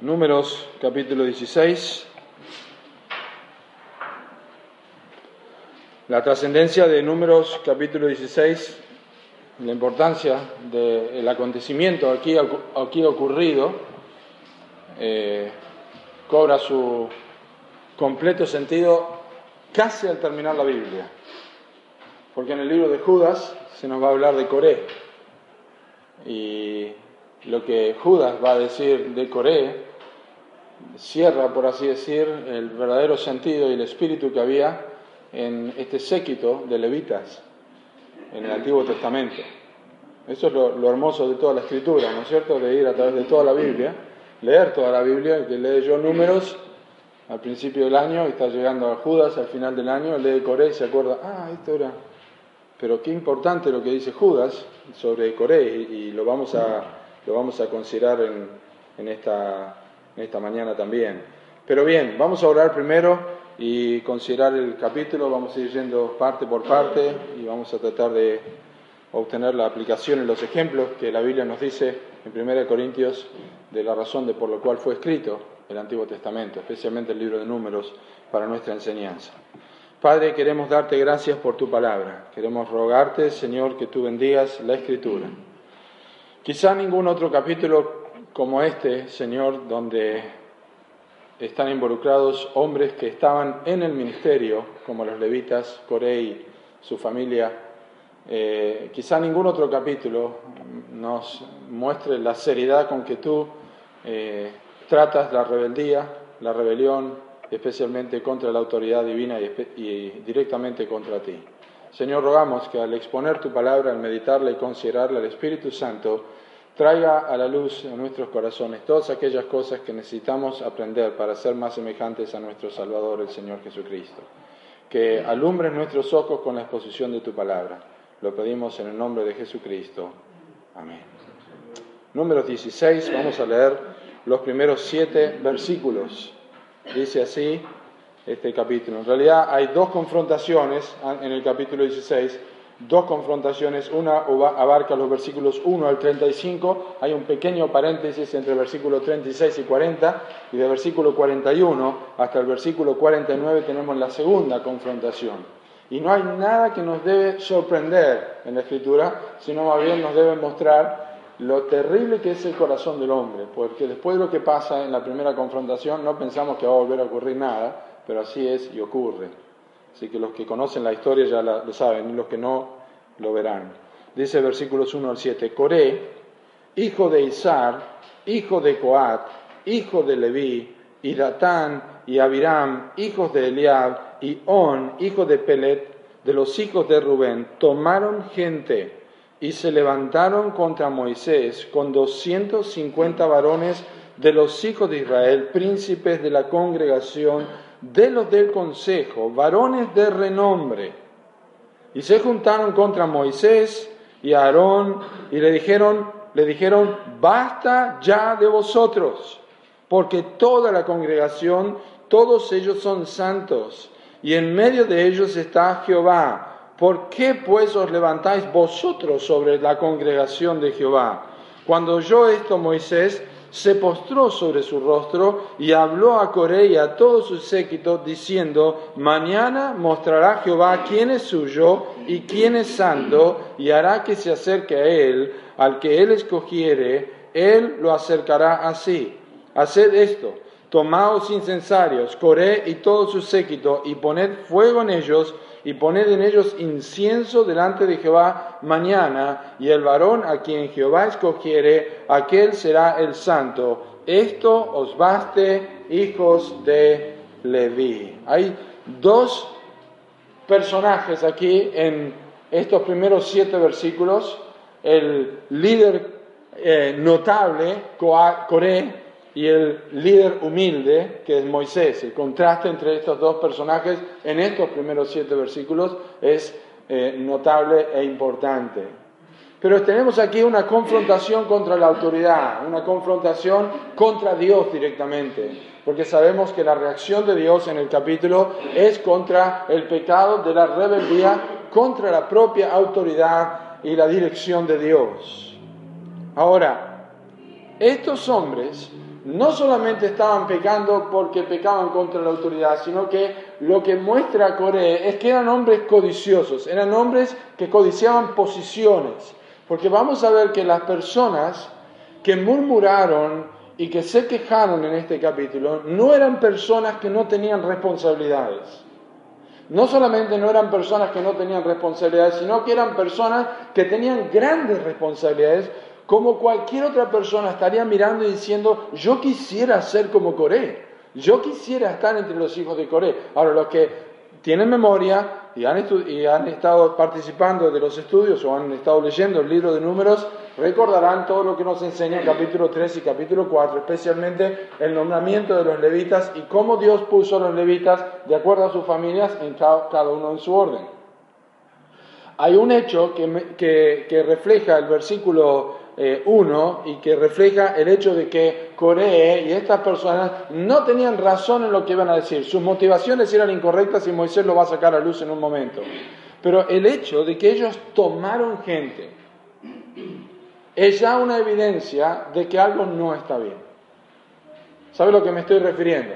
Números capítulo 16. La trascendencia de Números capítulo 16, la importancia del acontecimiento aquí, aquí ocurrido, eh, cobra su completo sentido casi al terminar la Biblia. Porque en el libro de Judas se nos va a hablar de Coré. Y lo que Judas va a decir de Coré cierra, por así decir, el verdadero sentido y el espíritu que había en este séquito de levitas en el Antiguo Testamento. Eso es lo, hermoso de toda la escritura, ¿no es cierto? De ir a través de toda la Biblia, leer toda la Biblia, que lee yo números al principio del año y está llegando a Judas al final del año, lee Coré y se acuerda, ah, esto era... Pero qué importante lo que dice Judas sobre Coré y, lo, vamos a, lo vamos a considerar en, en esta esta mañana también. Pero bien, vamos a orar primero y considerar el capítulo, vamos a ir yendo parte por parte y vamos a tratar de obtener la aplicación en los ejemplos que la Biblia nos dice en 1 Corintios de la razón de por lo cual fue escrito el Antiguo Testamento, especialmente el libro de números para nuestra enseñanza. Padre, queremos darte gracias por tu palabra. Queremos rogarte, Señor, que tú bendigas la escritura. Quizá ningún otro capítulo como este, Señor, donde están involucrados hombres que estaban en el ministerio, como los levitas, Corey, su familia. Eh, quizá ningún otro capítulo nos muestre la seriedad con que tú eh, tratas la rebeldía, la rebelión, especialmente contra la autoridad divina y directamente contra ti. Señor, rogamos que al exponer tu palabra, al meditarla y considerarla, el Espíritu Santo traiga a la luz en nuestros corazones todas aquellas cosas que necesitamos aprender para ser más semejantes a nuestro Salvador, el Señor Jesucristo. Que alumbres nuestros ojos con la exposición de tu palabra. Lo pedimos en el nombre de Jesucristo. Amén. Número 16, vamos a leer los primeros siete versículos. Dice así este capítulo. En realidad hay dos confrontaciones en el capítulo 16 dos confrontaciones, una abarca los versículos 1 al 35, hay un pequeño paréntesis entre el versículo 36 y 40, y de versículo 41 hasta el versículo 49 tenemos la segunda confrontación. Y no hay nada que nos debe sorprender en la escritura, sino más bien nos debe mostrar lo terrible que es el corazón del hombre, porque después de lo que pasa en la primera confrontación no pensamos que va a volver a ocurrir nada, pero así es y ocurre. Así que los que conocen la historia ya lo saben y los que no lo verán. Dice versículos 1 al 7, Coré, hijo de Isar, hijo de Coat, hijo de Leví, y Datán y Abiram, hijos de Eliab, y On, hijo de Pelet, de los hijos de Rubén, tomaron gente y se levantaron contra Moisés con doscientos cincuenta varones de los hijos de Israel, príncipes de la congregación de los del consejo, varones de renombre, y se juntaron contra Moisés y Aarón y le dijeron, le dijeron, basta ya de vosotros, porque toda la congregación, todos ellos son santos, y en medio de ellos está Jehová. ¿Por qué pues os levantáis vosotros sobre la congregación de Jehová? Cuando oyó esto Moisés, se postró sobre su rostro y habló a Coré y a todo su séquito, diciendo, Mañana mostrará Jehová quién es suyo y quién es santo, y hará que se acerque a él, al que él escogiere, él lo acercará así. Haced esto, tomaos incensarios, Coré y todo su séquito, y poned fuego en ellos, y poned en ellos incienso delante de Jehová mañana, y el varón a quien Jehová escogiere, aquel será el santo. Esto os baste, hijos de Leví. Hay dos personajes aquí en estos primeros siete versículos. El líder eh, notable, Coré, y el líder humilde, que es Moisés. El contraste entre estos dos personajes en estos primeros siete versículos es eh, notable e importante. Pero tenemos aquí una confrontación contra la autoridad, una confrontación contra Dios directamente, porque sabemos que la reacción de Dios en el capítulo es contra el pecado de la rebeldía, contra la propia autoridad y la dirección de Dios. Ahora, estos hombres no solamente estaban pecando porque pecaban contra la autoridad, sino que lo que muestra Coré es que eran hombres codiciosos, eran hombres que codiciaban posiciones. Porque vamos a ver que las personas que murmuraron y que se quejaron en este capítulo no eran personas que no tenían responsabilidades. No solamente no eran personas que no tenían responsabilidades, sino que eran personas que tenían grandes responsabilidades como cualquier otra persona estaría mirando y diciendo, yo quisiera ser como Coré, yo quisiera estar entre los hijos de Coré. Ahora, los que tienen memoria y han, estado participando de los estudios o han estado leyendo el libro de números, recordarán todo lo que nos enseña el capítulo 3 y capítulo 4, especialmente el nombramiento de los levitas y cómo Dios puso a los levitas de acuerdo a sus familias en cada uno en su orden. Hay un hecho que, que refleja el versículo 1 eh, y que refleja el hecho de que Coré y estas personas no tenían razón en lo que iban a decir. Sus motivaciones eran incorrectas y Moisés lo va a sacar a luz en un momento. Pero el hecho de que ellos tomaron gente es ya una evidencia de que algo no está bien. ¿Sabe a lo que me estoy refiriendo?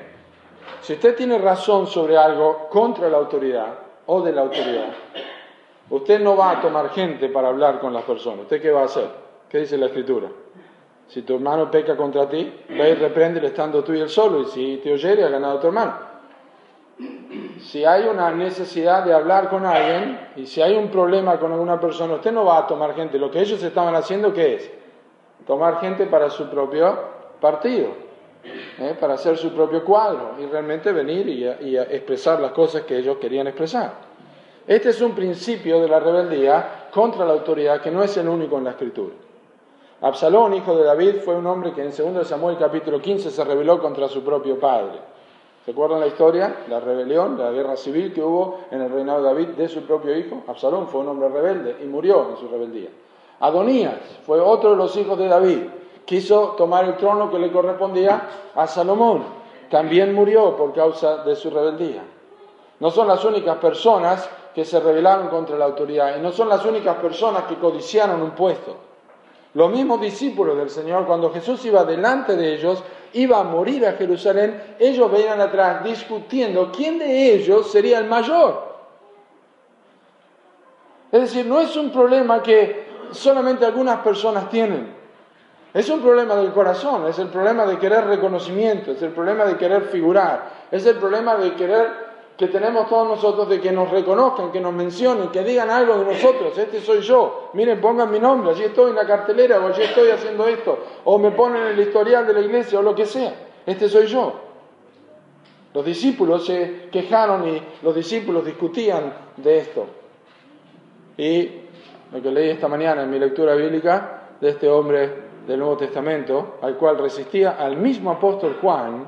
Si usted tiene razón sobre algo contra la autoridad o de la autoridad, usted no va a tomar gente para hablar con las personas. ¿Usted qué va a hacer? ¿Qué dice la escritura? Si tu hermano peca contra ti, ve y repréndele estando tú y él solo, y si te oyere, ha ganado tu hermano. Si hay una necesidad de hablar con alguien, y si hay un problema con alguna persona, usted no va a tomar gente. Lo que ellos estaban haciendo, ¿qué es? Tomar gente para su propio partido, ¿eh? para hacer su propio cuadro, y realmente venir y, y expresar las cosas que ellos querían expresar. Este es un principio de la rebeldía contra la autoridad que no es el único en la escritura. Absalón, hijo de David, fue un hombre que en 2 Samuel capítulo 15 se rebeló contra su propio padre. ¿Se acuerdan la historia? La rebelión, la guerra civil que hubo en el reinado de David de su propio hijo. Absalón fue un hombre rebelde y murió en su rebeldía. Adonías fue otro de los hijos de David. Quiso tomar el trono que le correspondía a Salomón. También murió por causa de su rebeldía. No son las únicas personas que se rebelaron contra la autoridad y no son las únicas personas que codiciaron un puesto. Los mismos discípulos del Señor, cuando Jesús iba delante de ellos, iba a morir a Jerusalén, ellos venían atrás discutiendo quién de ellos sería el mayor. Es decir, no es un problema que solamente algunas personas tienen. Es un problema del corazón, es el problema de querer reconocimiento, es el problema de querer figurar, es el problema de querer que tenemos todos nosotros de que nos reconozcan, que nos mencionen, que digan algo de nosotros, este soy yo, miren, pongan mi nombre, allí estoy en la cartelera o allí estoy haciendo esto, o me ponen el historial de la iglesia o lo que sea, este soy yo. Los discípulos se quejaron y los discípulos discutían de esto. Y lo que leí esta mañana en mi lectura bíblica de este hombre del Nuevo Testamento, al cual resistía al mismo apóstol Juan,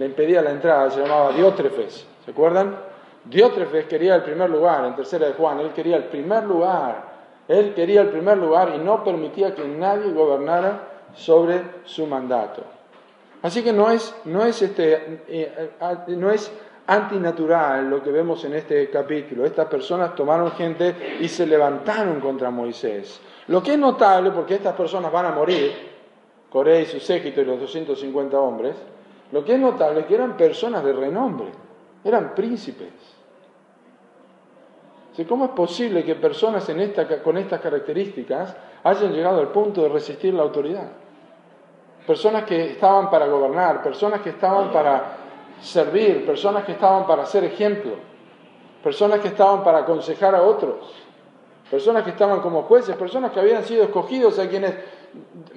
le impedía la entrada, se llamaba Diótrefes. ¿Se acuerdan? Diótrefes quería el primer lugar, en tercera de Juan, él quería el primer lugar, él quería el primer lugar y no permitía que nadie gobernara sobre su mandato. Así que no es, no es, este, eh, eh, no es antinatural lo que vemos en este capítulo. Estas personas tomaron gente y se levantaron contra Moisés. Lo que es notable, porque estas personas van a morir, Coré y su séquito y los 250 hombres, lo que es notable es que eran personas de renombre eran príncipes. ¿Cómo es posible que personas con estas características hayan llegado al punto de resistir la autoridad? Personas que estaban para gobernar, personas que estaban para servir, personas que estaban para ser ejemplo, personas que estaban para aconsejar a otros, personas que estaban como jueces, personas que habían sido escogidos a quienes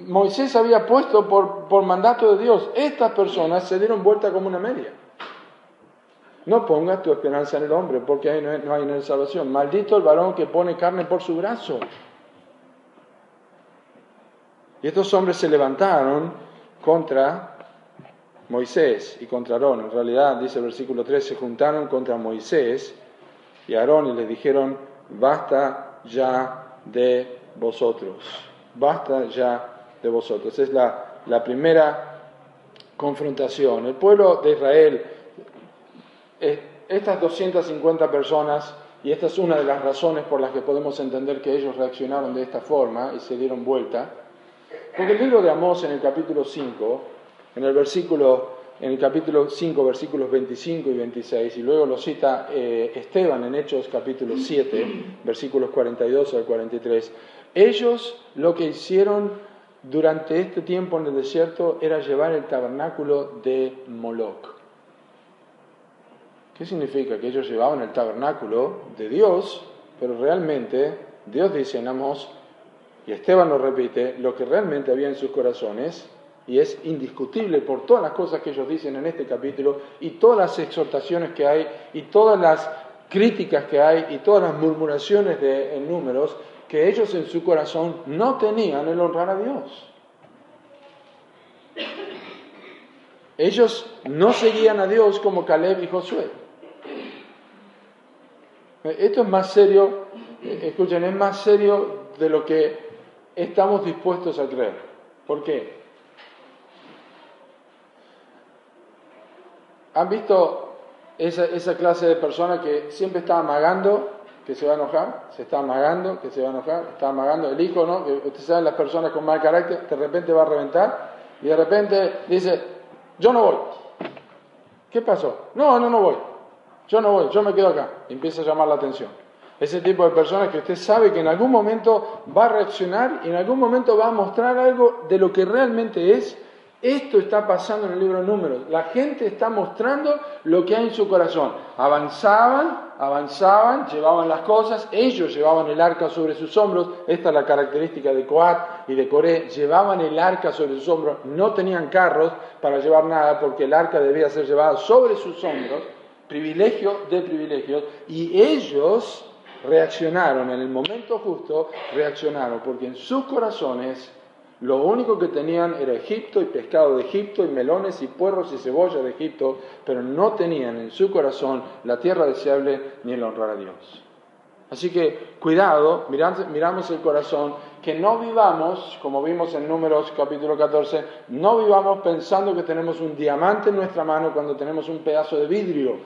Moisés había puesto por, por mandato de Dios. Estas personas se dieron vuelta como una media. No pongas tu esperanza en el hombre, porque ahí no hay en él salvación. Maldito el varón que pone carne por su brazo. Y estos hombres se levantaron contra Moisés y contra Aarón. En realidad, dice el versículo 3, se juntaron contra Moisés y Aarón y les dijeron, basta ya de vosotros. Basta ya de vosotros. Es la, primera confrontación. El pueblo de Israel estas 250 personas, y esta es una de las razones por las que podemos entender que ellos reaccionaron de esta forma y se dieron vuelta, porque el libro de Amós en el capítulo 5 en el versículo, en el capítulo 5, versículos 25 y 26, y luego lo cita eh, Esteban en Hechos capítulo 7, versículos 42 al 43. Ellos lo que hicieron durante este tiempo en el desierto era llevar el tabernáculo de Moloch. ¿Qué significa? Que ellos llevaban el tabernáculo de Dios, pero realmente Dios dice en Amos, y Esteban lo repite, lo que realmente había en sus corazones, y es indiscutible por todas las cosas que ellos dicen en este capítulo, y todas las exhortaciones que hay, y todas las críticas que hay, y todas las murmuraciones de, números, que ellos en su corazón no tenían el honrar a Dios. Ellos no seguían a Dios como Caleb y Josué. Esto es más serio, escuchen, es más serio de lo que estamos dispuestos a creer. ¿Por qué? ¿Han visto esa, clase de persona que siempre está amagando que se va a enojar? Se está amagando que se va a enojar, está amagando. El hijo, ¿no? Que usted sabe, las personas con mal carácter, de repente va a reventar y de repente dice, yo no voy. ¿Qué pasó? No, no, no voy. Yo no voy, yo me quedo acá. Empieza a llamar la atención. Ese tipo de personas que usted sabe que en algún momento va a reaccionar y en algún momento va a mostrar algo de lo que realmente es. Esto está pasando en el libro de números. La gente está mostrando lo que hay en su corazón. Avanzaban, avanzaban, llevaban las cosas, ellos llevaban el arca sobre sus hombros. Esta es la característica de Coat y de Coré. Llevaban el arca sobre sus hombros. No tenían carros para llevar nada porque el arca debía ser llevada sobre sus hombros privilegio de privilegios, y ellos reaccionaron en el momento justo, reaccionaron, porque en sus corazones lo único que tenían era Egipto y pescado de Egipto y melones y puerros y cebolla de Egipto, pero no tenían en su corazón la tierra deseable ni el honrar a Dios. Así que cuidado, miramos el corazón, que no vivamos, como vimos en Números capítulo 14, no vivamos pensando que tenemos un diamante en nuestra mano cuando tenemos un pedazo de vidrio.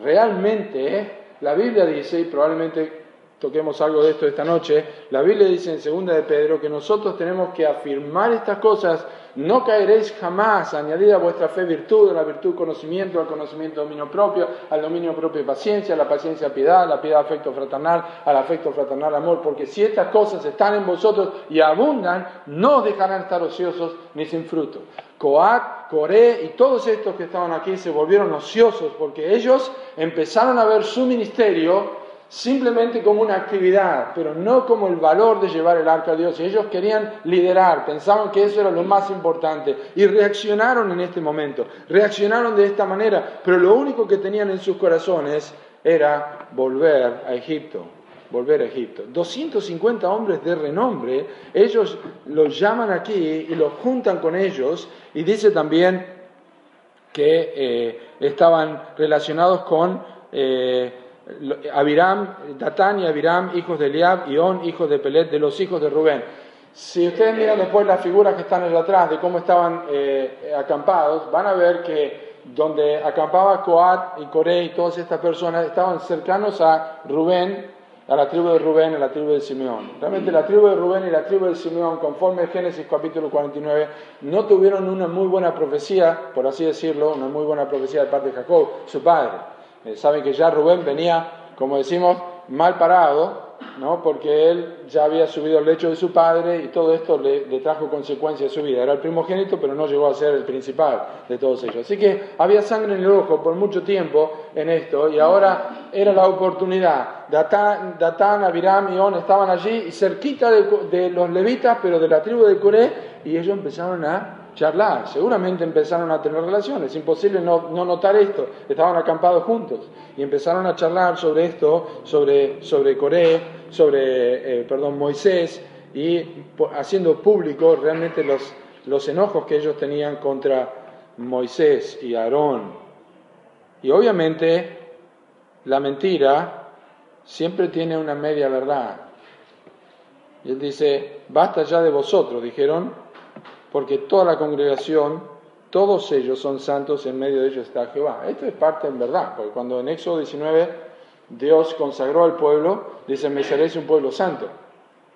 Realmente, la Biblia dice, y probablemente toquemos algo de esto esta noche, la Biblia dice en segunda de Pedro que nosotros tenemos que afirmar estas cosas no caeréis jamás, añadid a vuestra fe virtud, a la virtud conocimiento, al conocimiento dominio propio, al dominio propio paciencia, a la paciencia piedad, a la piedad afecto fraternal, al afecto fraternal amor, porque si estas cosas están en vosotros y abundan, no dejarán estar ociosos ni sin fruto. Coat, Coré y todos estos que estaban aquí se volvieron ociosos porque ellos empezaron a ver su ministerio simplemente como una actividad, pero no como el valor de llevar el arca a Dios. Y ellos querían liderar, pensaban que eso era lo más importante y reaccionaron en este momento, reaccionaron de esta manera, pero lo único que tenían en sus corazones era volver a Egipto, volver a Egipto. 250 hombres de renombre, ellos los llaman aquí y los juntan con ellos y dice también que eh, estaban relacionados con... Eh, Abiram, Datán y Abiram, hijos de Eliab, y On, hijos de Pelet, de los hijos de Rubén. Si ustedes miran después las figuras que están en atrás de cómo estaban eh, acampados, van a ver que donde acampaba Coat y Coré y todas estas personas estaban cercanos a Rubén, a la tribu de Rubén, a la tribu de Simeón. Realmente la tribu de Rubén y la tribu de Simeón, conforme a Génesis capítulo 49, no tuvieron una muy buena profecía, por así decirlo, una muy buena profecía de parte de Jacob, su padre. Eh, saben que ya Rubén venía, como decimos, mal parado, ¿no? porque él ya había subido al lecho de su padre y todo esto le, trajo consecuencias a su vida. Era el primogénito, pero no llegó a ser el principal de todos ellos. Así que había sangre en el ojo por mucho tiempo en esto y ahora era la oportunidad. Datán, Datán Abiram y On estaban allí cerquita de, de los levitas, pero de la tribu de Coré, y ellos empezaron a charlar, seguramente empezaron a tener relaciones, es imposible no, notar esto, estaban acampados juntos y empezaron a charlar sobre esto, sobre, sobre Coré, sobre, eh, perdón, Moisés y haciendo público realmente los, los enojos que ellos tenían contra Moisés y Aarón. Y obviamente la mentira siempre tiene una media verdad. Y él dice, basta ya de vosotros, dijeron, porque toda la congregación, todos ellos son santos, en medio de ellos está Jehová. Esto es parte en verdad, porque cuando en Éxodo 19 Dios consagró al pueblo, dice, me seréis un pueblo santo.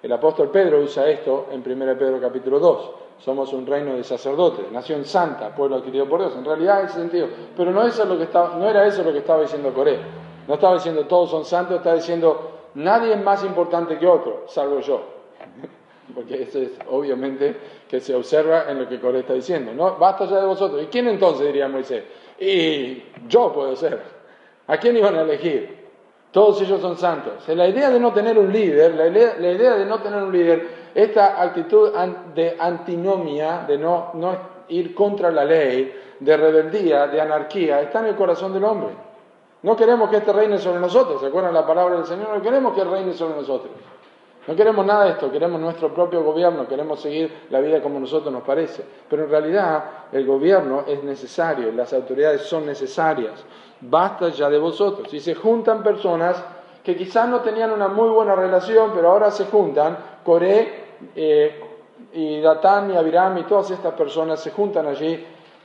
El apóstol Pedro usa esto en 1 Pedro capítulo 2. somos un reino de sacerdotes, nación santa, pueblo adquirido por Dios. En realidad ese sentido. Pero no, eso lo que estaba, no era eso lo que estaba diciendo Coré. No estaba diciendo todos son santos, estaba diciendo nadie es más importante que otro, salvo yo. Porque eso es obviamente que se observa en lo que Coré está diciendo. No, basta ya de vosotros. ¿Y quién entonces diría Moisés? Y yo puedo ser. ¿A quién iban a elegir? Todos ellos son santos. La idea de no tener un líder, la idea, de no tener un líder, esta actitud de antinomia, de no, no ir contra la ley, de rebeldía, de anarquía, está en el corazón del hombre. No queremos que este reine sobre nosotros, ¿se acuerdan la palabra del Señor? No queremos que reine sobre nosotros. No queremos nada de esto, queremos nuestro propio gobierno, queremos seguir la vida como nosotros nos parece. Pero en realidad el gobierno es necesario, las autoridades son necesarias basta ya de vosotros. Y se juntan personas que quizás no tenían una muy buena relación, pero ahora se juntan, Coré eh, y Datán y Abiram y todas estas personas se juntan allí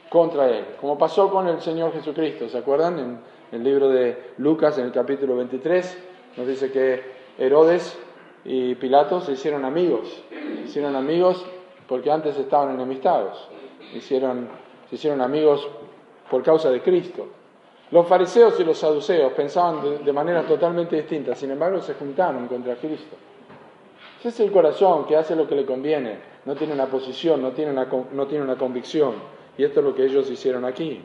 contra él, como pasó con el Señor Jesucristo, ¿se acuerdan? En, el libro de Lucas, en el capítulo 23, nos dice que Herodes y Pilato se hicieron amigos, se hicieron amigos porque antes estaban enemistados, hicieron, se hicieron amigos por causa de Cristo. Los fariseos y los saduceos pensaban de, manera totalmente distinta, sin embargo se juntaron contra Cristo. Ese es el corazón que hace lo que le conviene, no tiene una posición, no tiene una, no tiene una convicción. Y esto es lo que ellos hicieron aquí.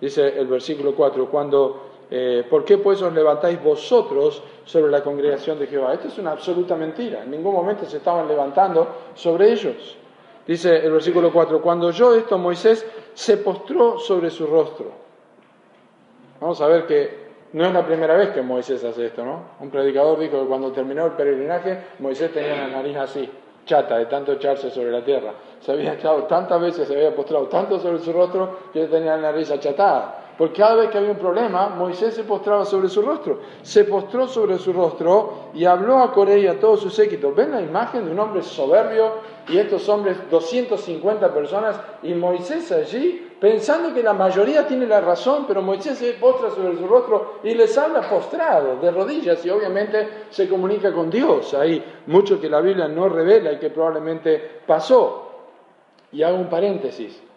Dice el versículo 4, cuando, eh, ¿por qué pues os levantáis vosotros sobre la congregación de Jehová? Esto es una absoluta mentira. En ningún momento se estaban levantando sobre ellos. Dice el versículo 4, cuando oyó esto Moisés se postró sobre su rostro. Vamos a ver que no es la primera vez que Moisés hace esto, ¿no? Un predicador dijo que cuando terminó el peregrinaje, Moisés tenía la nariz así, chata, de tanto echarse sobre la tierra. Se había echado tantas veces, se había postrado tanto sobre su rostro, que tenía la nariz achatada. Porque cada vez que había un problema, Moisés se postraba sobre su rostro. Se postró sobre su rostro y habló a Coré y a todos sus séquitos. ¿Ven la imagen de un hombre soberbio y estos hombres, 250 personas, y Moisés allí pensando que la mayoría tiene la razón, pero Moisés se postra sobre su rostro y les habla postrado, de rodillas, y obviamente se comunica con Dios. Hay mucho que la Biblia no revela y que probablemente pasó. Y hago un paréntesis.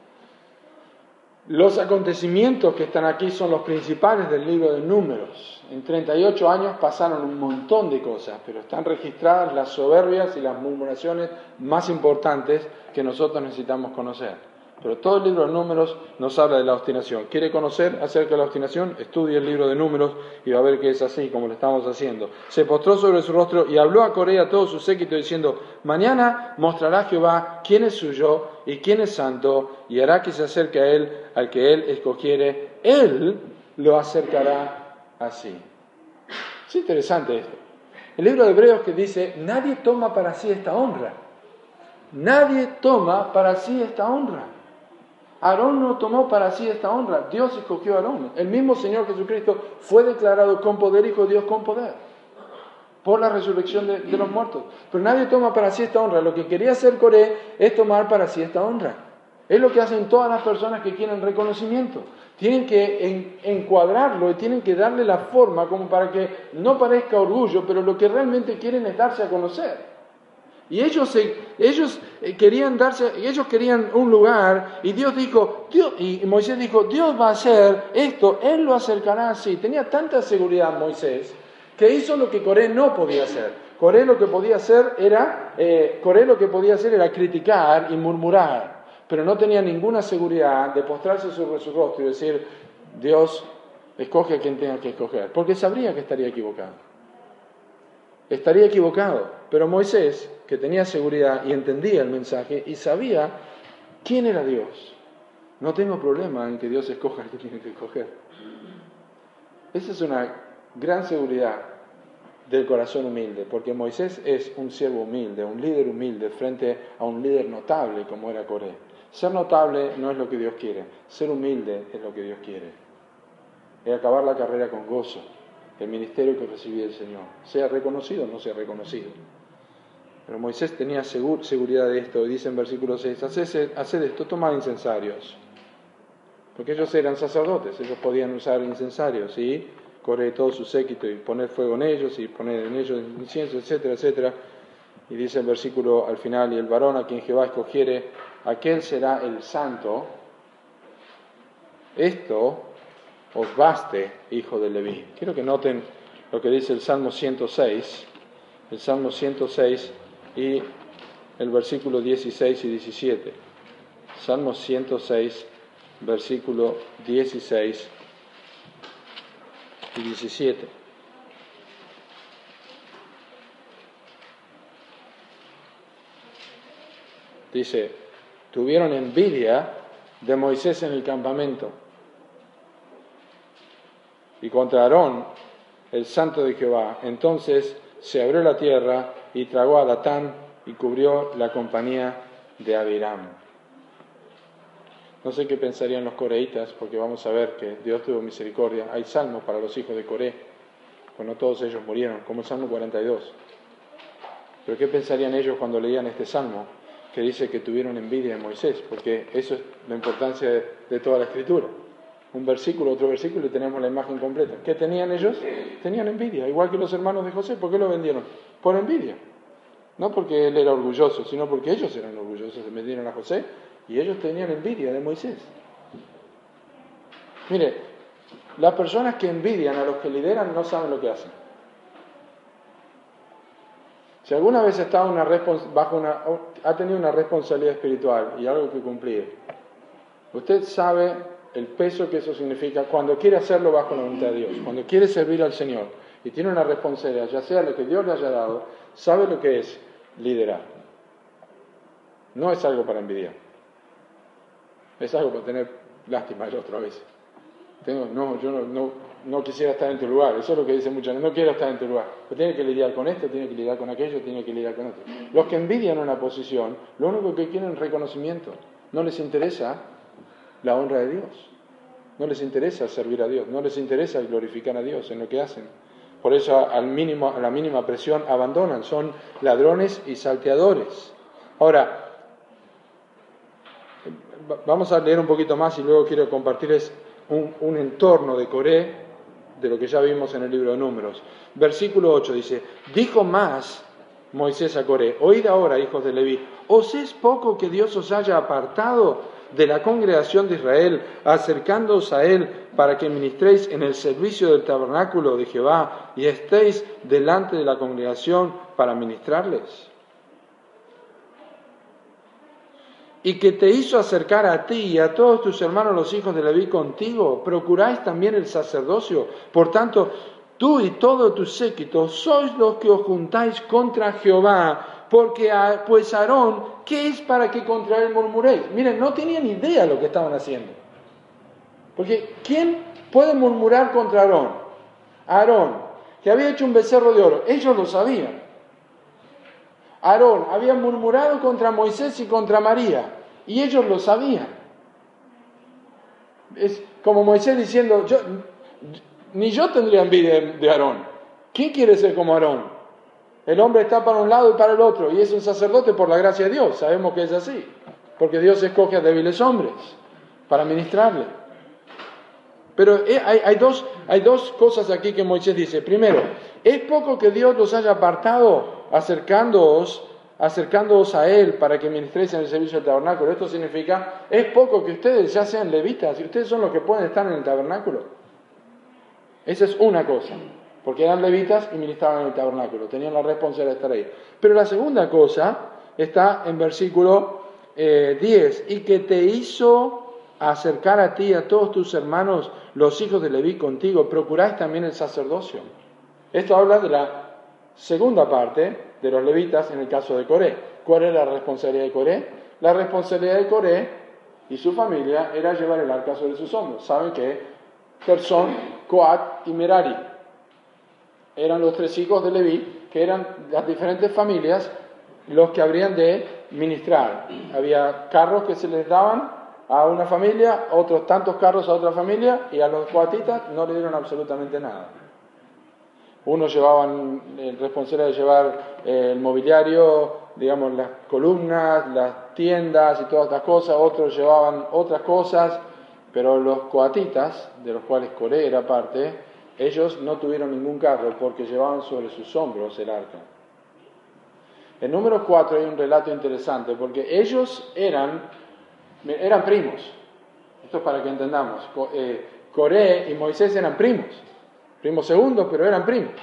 Los acontecimientos que están aquí son los principales del libro de números. En 38 años pasaron un montón de cosas, pero están registradas las soberbias y las murmuraciones más importantes que nosotros necesitamos conocer. Pero todo el libro de números nos habla de la obstinación. ¿Quiere conocer acerca de la obstinación? Estudie el libro de números y va a ver que es así como lo estamos haciendo. Se postró sobre su rostro y habló a Corea a todo su séquito diciendo, mañana mostrará Jehová quién es suyo y quién es santo y hará que se acerque a él al que él escogiere. Él lo acercará así. Es interesante esto. El libro de Hebreos que dice, nadie toma para sí esta honra. Nadie toma para sí esta honra. Aarón no tomó para sí esta honra, Dios escogió a Aarón. El mismo Señor Jesucristo fue declarado con poder, hijo de Dios con poder, por la resurrección de, los muertos. Pero nadie toma para sí esta honra. Lo que quería hacer Coré es tomar para sí esta honra. Es lo que hacen todas las personas que quieren reconocimiento. Tienen que encuadrarlo y tienen que darle la forma como para que no parezca orgullo, pero lo que realmente quieren es darse a conocer. Y ellos, ellos eh, querían darse, ellos querían un lugar, y Dios dijo, Dios, y Moisés dijo, Dios va a hacer esto, Él lo acercará así. Tenía tanta seguridad Moisés que hizo lo que Coré no podía hacer. Coré lo que podía hacer era, eh, Coré lo que podía hacer era criticar y murmurar, pero no tenía ninguna seguridad de postrarse sobre su rostro y decir, Dios, escoge a quien tenga que escoger, porque sabría que estaría equivocado. Estaría equivocado, pero Moisés que tenía seguridad y entendía el mensaje y sabía quién era Dios. No tengo problema en que Dios escoja al que tiene que escoger. Esa es una gran seguridad del corazón humilde, porque Moisés es un siervo humilde, un líder humilde frente a un líder notable como era Coré. Ser notable no es lo que Dios quiere, ser humilde es lo que Dios quiere. Es acabar la carrera con gozo, el ministerio que recibí del Señor, sea reconocido o no sea reconocido. Pero Moisés tenía seguridad de esto, y dice en versículo 6, haced, esto, tomad incensarios. Porque ellos eran sacerdotes, ellos podían usar incensarios, y correr todo su séquito y poner fuego en ellos y poner en ellos incienso, etcétera, etcétera. Y dice el versículo al final, y el varón a quien Jehová escogiere, aquel será el santo. Esto os baste, hijo de Leví. Quiero que noten lo que dice el Salmo 106, el Salmo 106 y el versículo 16 y 17. Salmo 106, versículo 16 y 17. Dice, tuvieron envidia de Moisés en el campamento y contra Aarón, el santo de Jehová. Entonces se abrió la tierra y tragó a Datán y cubrió la compañía de Abiram. No sé qué pensarían los coreitas, porque vamos a ver que Dios tuvo misericordia. Hay salmos para los hijos de Coré, pues no todos ellos murieron, como el Salmo 42. Pero ¿qué pensarían ellos cuando leían este salmo? Que dice que tuvieron envidia de Moisés, porque eso es la importancia de toda la escritura un versículo, otro versículo y tenemos la imagen completa. ¿Qué tenían ellos? Tenían envidia, igual que los hermanos de José. ¿Por qué lo vendieron? Por envidia. No porque él era orgulloso, sino porque ellos eran orgullosos. de vendieron a José y ellos tenían envidia de Moisés. Mire, las personas que envidian a los que lideran no saben lo que hacen. Si alguna vez está una bajo una, ha tenido una responsabilidad espiritual y algo que cumplir, usted sabe el peso que eso significa cuando quiere hacerlo bajo la voluntad de Dios, cuando quiere servir al Señor y tiene una responsabilidad, ya sea lo que Dios le haya dado, sabe lo que es liderar. No es algo para envidiar, es algo para tener lástima el otro a veces. Tengo, no, yo no, no, quisiera estar en tu lugar, eso es lo que dicen muchos, no quiero estar en tu lugar. Pero tiene que lidiar con esto, tiene que lidiar con aquello, tiene que lidiar con esto. Los que envidian una posición, lo único que quieren es reconocimiento, no les interesa la honra de Dios. No les interesa servir a Dios, no les interesa glorificar a Dios en lo que hacen. Por eso al mínimo, a la mínima presión abandonan, son ladrones y salteadores. Ahora, vamos a leer un poquito más y luego quiero compartirles un, un entorno de Coré de lo que ya vimos en el libro de Números. Versículo 8 dice, dijo más Moisés a Coré, oíd ahora, hijos de Leví, ¿os es poco que Dios os haya apartado de la congregación de Israel, acercándoos a Él para que ministréis en el servicio del tabernáculo de Jehová y estéis delante de la congregación para ministrarles. Y que te hizo acercar a ti y a todos tus hermanos los hijos de Leví contigo, procuráis también el sacerdocio. Por tanto, tú y todo tu séquito sois los que os juntáis contra Jehová porque pues Aarón, ¿qué es para que contra él murmuréis? Miren, no tenían idea de lo que estaban haciendo. Porque ¿quién puede murmurar contra Aarón? Aarón, que había hecho un becerro de oro, ellos lo sabían. Aarón había murmurado contra Moisés y contra María, y ellos lo sabían. Es como Moisés diciendo, yo, ni yo tendría envidia de Aarón. ¿Quién quiere ser como Aarón? El hombre está para un lado y para el otro, y es un sacerdote por la gracia de Dios. Sabemos que es así, porque Dios escoge a débiles hombres para ministrarle. Pero eh, hay, dos, cosas aquí que Moisés dice. Primero, es poco que Dios los haya apartado acercándoos, acercándoos a Él para que ministréis en el servicio del tabernáculo. Esto significa, es poco que ustedes ya sean levitas y ustedes son los que pueden estar en el tabernáculo. Esa es una cosa porque eran levitas y ministraban en el tabernáculo, tenían la responsabilidad de estar ahí. Pero la segunda cosa está en versículo 10, eh, y que te hizo acercar a ti, a todos tus hermanos, los hijos de Leví contigo, procuráis también el sacerdocio. Esto habla de la segunda parte de los levitas en el caso de Coré. ¿Cuál era la responsabilidad de Coré? La responsabilidad de Coré y su familia era llevar el arca sobre sus hombros. Saben que Gersón, Coat y Merari eran los tres hijos de Leví, que eran las diferentes familias los que habrían de ministrar. Había carros que se les daban a una familia, otros tantos carros a otra familia, y a los coatitas no le dieron absolutamente nada. Unos llevaban el responsable de llevar el mobiliario, digamos, las columnas, las tiendas y todas estas cosas, otros llevaban otras cosas, pero los coatitas, de los cuales Coré era parte, ellos no tuvieron ningún carro porque llevaban sobre sus hombros el arca. En número 4 hay un relato interesante, porque ellos eran, eran primos. Esto es para que entendamos. Eh, Coré y Moisés eran primos. Primos segundos, pero eran primos.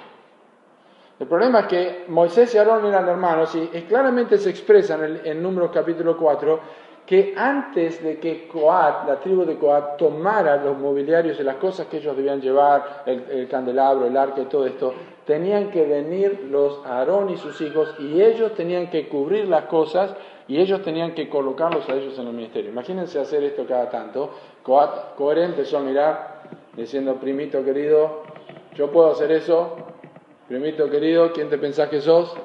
El problema es que Moisés y Aarón eran hermanos y, claramente se expresa en, el, en Números capítulo 4 que antes de que Coat, la tribu de Coat, tomara los mobiliarios y las cosas que ellos debían llevar, el, candelabro, el arca y todo esto, tenían que venir los Aarón y sus hijos y ellos tenían que cubrir las cosas y ellos tenían que colocarlos a ellos en el ministerio. Imagínense hacer esto cada tanto. Coat, coherente, empezó a mirar diciendo, primito querido, yo puedo hacer eso, primito querido, ¿quién te pensás que sos?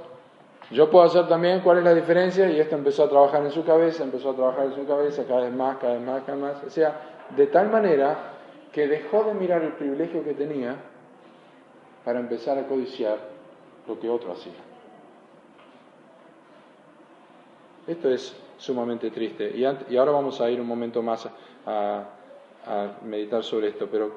Yo puedo hacer también cuál es la diferencia y esto empezó a trabajar en su cabeza, empezó a trabajar en su cabeza cada vez más, cada vez más, cada vez más. O sea, de tal manera que dejó de mirar el privilegio que tenía para empezar a codiciar lo que otro hacía. Esto es sumamente triste. Y, ahora vamos a ir un momento más a meditar sobre esto, pero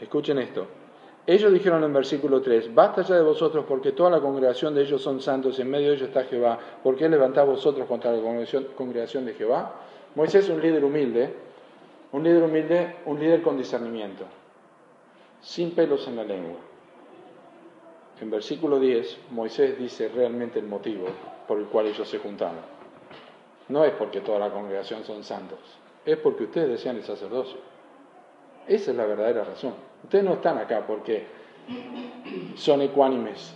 escuchen esto. Ellos dijeron en versículo 3, basta ya de vosotros porque toda la congregación de ellos son santos y en medio de ellos está Jehová. ¿Por qué levantás vosotros contra la congregación, de Jehová? Moisés es un líder humilde, un líder humilde, un líder con discernimiento, sin pelos en la lengua. En versículo 10, Moisés dice realmente el motivo por el cual ellos se juntaron. No es porque toda la congregación son santos, es porque ustedes desean el sacerdocio. Esa es la verdadera razón. Ustedes no están acá porque son ecuánimes,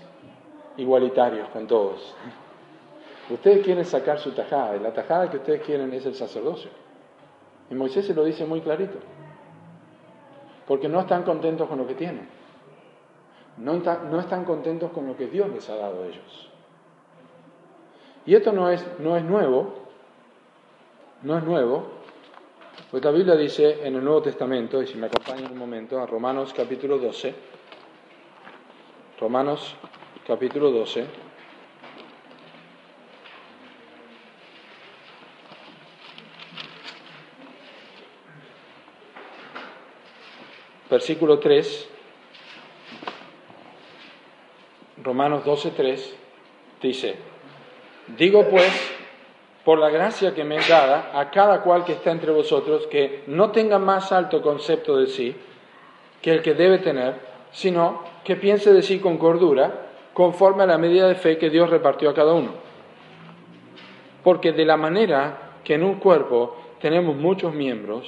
igualitarios con todos. Ustedes quieren sacar su tajada y la tajada que ustedes quieren es el sacerdocio. Y Moisés se lo dice muy clarito. Porque no están contentos con lo que tienen. No, no están contentos con lo que Dios les ha dado a ellos. Y esto no es, no es nuevo, no es nuevo, pues la Biblia dice en el Nuevo Testamento, y si me acompañan un momento, a Romanos capítulo 12, Romanos capítulo 12, versículo 3, Romanos 12, 3, dice, digo pues, por la gracia que me es dada a cada cual que está entre vosotros, que no tenga más alto concepto de sí que el que debe tener, sino que piense de sí con cordura, conforme a la medida de fe que Dios repartió a cada uno. Porque de la manera que en un cuerpo tenemos muchos miembros,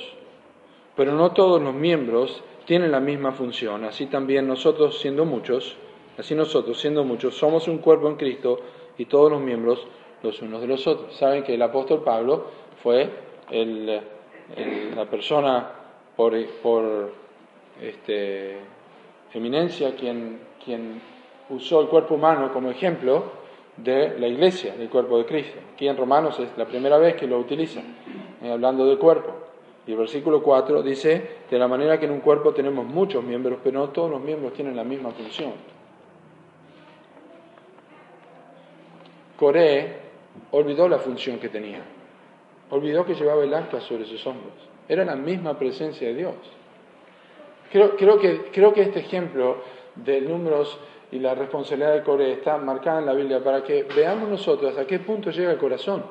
pero no todos los miembros tienen la misma función, así también nosotros siendo muchos, así nosotros siendo muchos, somos un cuerpo en Cristo y todos los miembros los unos de los otros. Saben que el apóstol Pablo fue la persona por, por este, eminencia quien, quien usó el cuerpo humano como ejemplo de la iglesia, del cuerpo de Cristo. Aquí en Romanos es la primera vez que lo utilizan, eh, hablando del cuerpo. Y el versículo 4 dice, de la manera que en un cuerpo tenemos muchos miembros, pero no todos los miembros tienen la misma función. Coré olvidó la función que tenía. Olvidó que llevaba el arca sobre sus hombros. Era la misma presencia de Dios. Creo, que, creo que este ejemplo de números y la responsabilidad de Coré está marcada en la Biblia para que veamos nosotros a qué punto llega el corazón.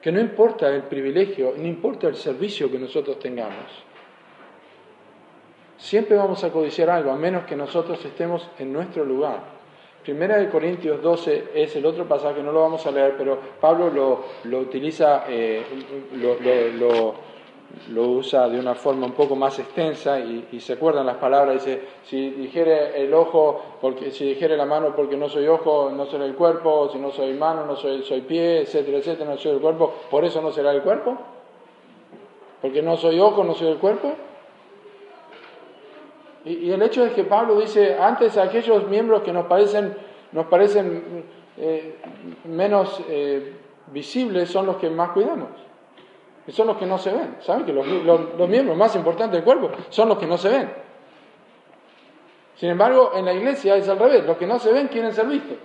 Que no importa el privilegio, no importa el servicio que nosotros tengamos. Siempre vamos a codiciar algo, a menos que nosotros estemos en nuestro lugar. Primera de Corintios 12 es el otro pasaje, no lo vamos a leer, pero Pablo lo, utiliza, eh, lo, usa de una forma un poco más extensa y, se acuerdan las palabras, dice, si dijere el ojo, porque, si dijere la mano porque no soy ojo, no soy el cuerpo, si no soy mano, no soy, soy pie, etcétera, etcétera, no soy el cuerpo, por eso no será el cuerpo, porque no soy ojo, no soy el cuerpo. Y, el hecho es que Pablo dice, antes aquellos miembros que nos parecen, nos parecen eh, menos eh, visibles son los que más cuidamos. Y son los que no se ven. ¿Saben que los, los, miembros más importantes del cuerpo son los que no se ven? Sin embargo, en la iglesia es al revés. Los que no se ven quieren ser vistos.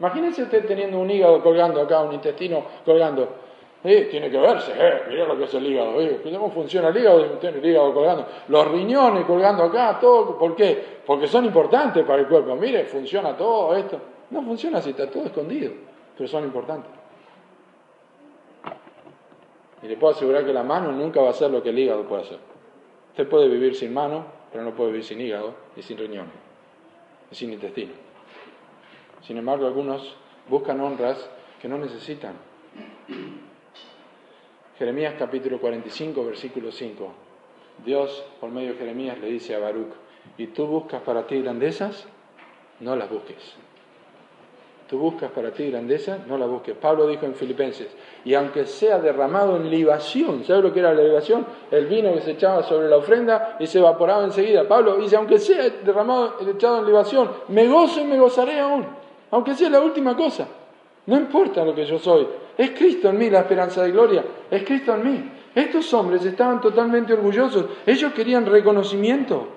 Imagínense usted teniendo un hígado colgando acá, un intestino colgando tiene que verse, eh, mira lo que es el hígado, eh, cómo funciona el hígado, el hígado colgando, los riñones colgando acá, todo, ¿por qué? Porque son importantes para el cuerpo, mire, funciona todo esto. No funciona si está todo escondido. pero son importantes. Y le puedo asegurar que la mano nunca va a ser lo que el hígado puede hacer. Usted puede vivir sin mano, pero no puede vivir sin hígado y sin riñón y sin intestino. Sin embargo, algunos buscan honras que no necesitan. Jeremías capítulo 45, versículo 5. Dios, por medio de Jeremías, le dice a Baruch, ¿y tú buscas para ti grandezas? No las busques. Tú buscas para ti grandeza, no la busques. Pablo dijo en Filipenses, y aunque sea derramado en libación, ¿sabes lo que era la libación? El vino que se echaba sobre la ofrenda y se evaporaba enseguida. Pablo dice, aunque sea derramado, echado en libación, me gozo y me gozaré aún, aunque sea la última cosa. No importa lo que yo soy, es Cristo en mí la esperanza de gloria, es Cristo en mí. Estos hombres estaban totalmente orgullosos, ellos querían reconocimiento.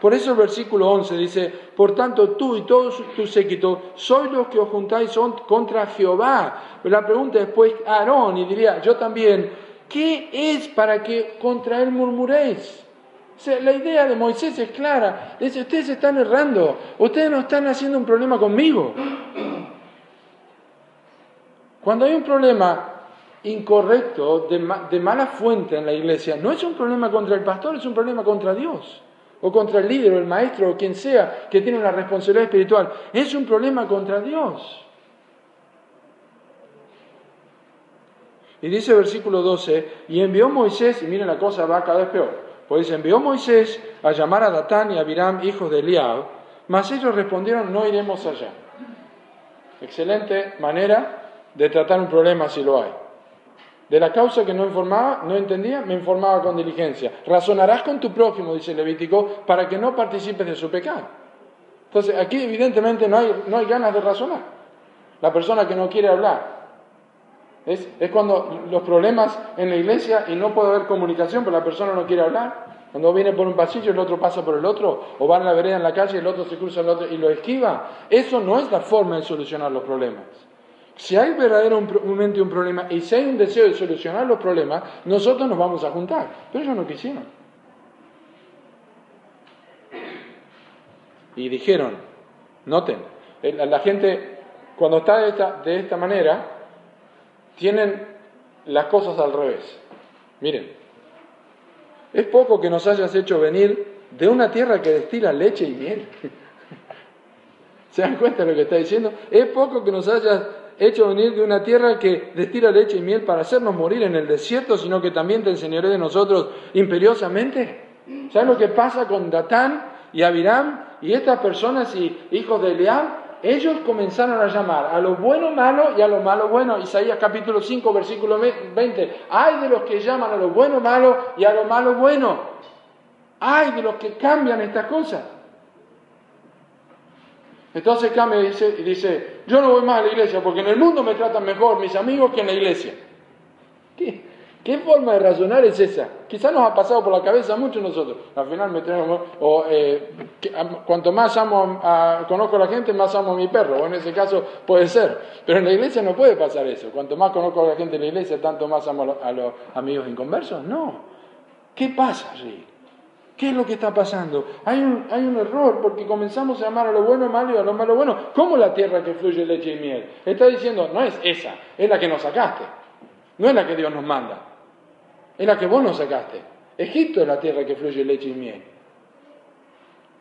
Por eso el versículo 11 dice, por tanto tú y todos tus séquitos sois los que os juntáis contra Jehová. la pregunta después, Aarón, y diría, yo también, ¿qué es para que contra él murmuréis? la idea de Moisés es clara, dice, ustedes están errando, ustedes no están haciendo un problema conmigo. Cuando hay un problema incorrecto, de, mala fuente en la iglesia, no es un problema contra el pastor, es un problema contra Dios o contra el líder o el maestro o quien sea que tiene una responsabilidad espiritual. Es un problema contra Dios. Y dice el versículo 12, y envió Moisés, y miren la cosa va cada vez peor, pues envió Moisés a llamar a Datán y a Abiram, hijos de Eliab, mas ellos respondieron, no iremos allá. Excelente manera de tratar un problema si lo hay. De la causa que no informaba, no entendía, me informaba con diligencia. Razonarás con tu prójimo, dice Levítico, para que no participes de su pecado. Entonces, aquí evidentemente no hay, no hay ganas de razonar. La persona que no quiere hablar. Es, es cuando los problemas en la iglesia y no puede haber comunicación, pero la persona no quiere hablar. Cuando viene por un pasillo, el otro pasa por el otro, o va en la vereda en la calle, el otro se cruza el otro y lo esquiva. Eso no es la forma de solucionar los problemas. Si hay verdaderamente un problema y si hay un deseo de solucionar los problemas, nosotros nos vamos a juntar. Pero ellos no quisieron. Y dijeron, noten, la gente cuando está de esta, de esta manera, tienen las cosas al revés. Miren, es poco que nos hayas hecho venir de una tierra que destila leche y miel. ¿Se dan cuenta de lo que está diciendo? Es poco que nos hayas hecho venir de una tierra que destila leche y miel para hacernos morir en el desierto, sino que también te enseñaré de nosotros imperiosamente. ¿Sabes lo que pasa con Datán y Abiram y estas personas y hijos de Eliab? Ellos comenzaron a llamar a lo bueno malo y a lo malo bueno. Isaías capítulo 5, versículo 20. Hay de los que llaman a lo bueno malo y a lo malo bueno. Hay de los que cambian estas cosas. Entonces cambia y dice, dice, yo no voy más a la iglesia porque en el mundo me tratan mejor mis amigos que en la iglesia. ¿Qué, qué forma de razonar es esa? Quizás nos ha pasado por la cabeza a muchos nosotros. Al final me tenemos, o eh, cuanto más amo a, conozco a la gente, más amo a mi perro. O en ese caso puede ser. Pero en la iglesia no puede pasar eso. Cuanto más conozco a la gente en la iglesia, tanto más amo a los amigos inconversos. No. ¿Qué pasa, Rick? ¿Qué es lo que está pasando? Hay un, error porque comenzamos a llamar a lo bueno malo y a lo malo bueno. ¿Cómo la tierra que fluye leche y miel? Está diciendo, no es esa, es la que nos sacaste. No es la que Dios nos manda. Es la que vos nos sacaste. Egipto es la tierra que fluye leche y miel.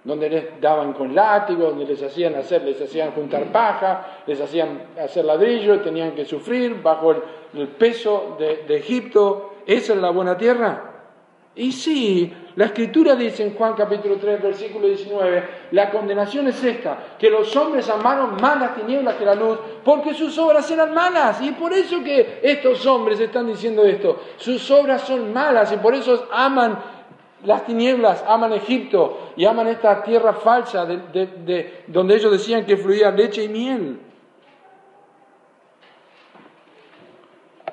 Donde les daban con látigos, donde les hacían hacer, les hacían juntar paja, les hacían hacer ladrillo, tenían que sufrir bajo el, peso de, de Egipto. ¿Esa es la buena tierra? Y sí, la escritura dice en Juan capítulo 3, versículo 19, la condenación es esta, que los hombres amaron más las tinieblas que la luz, porque sus obras eran malas. Y por eso que estos hombres están diciendo esto, sus obras son malas y por eso aman las tinieblas, aman Egipto y aman esta tierra falsa de, donde ellos decían que fluía leche y miel.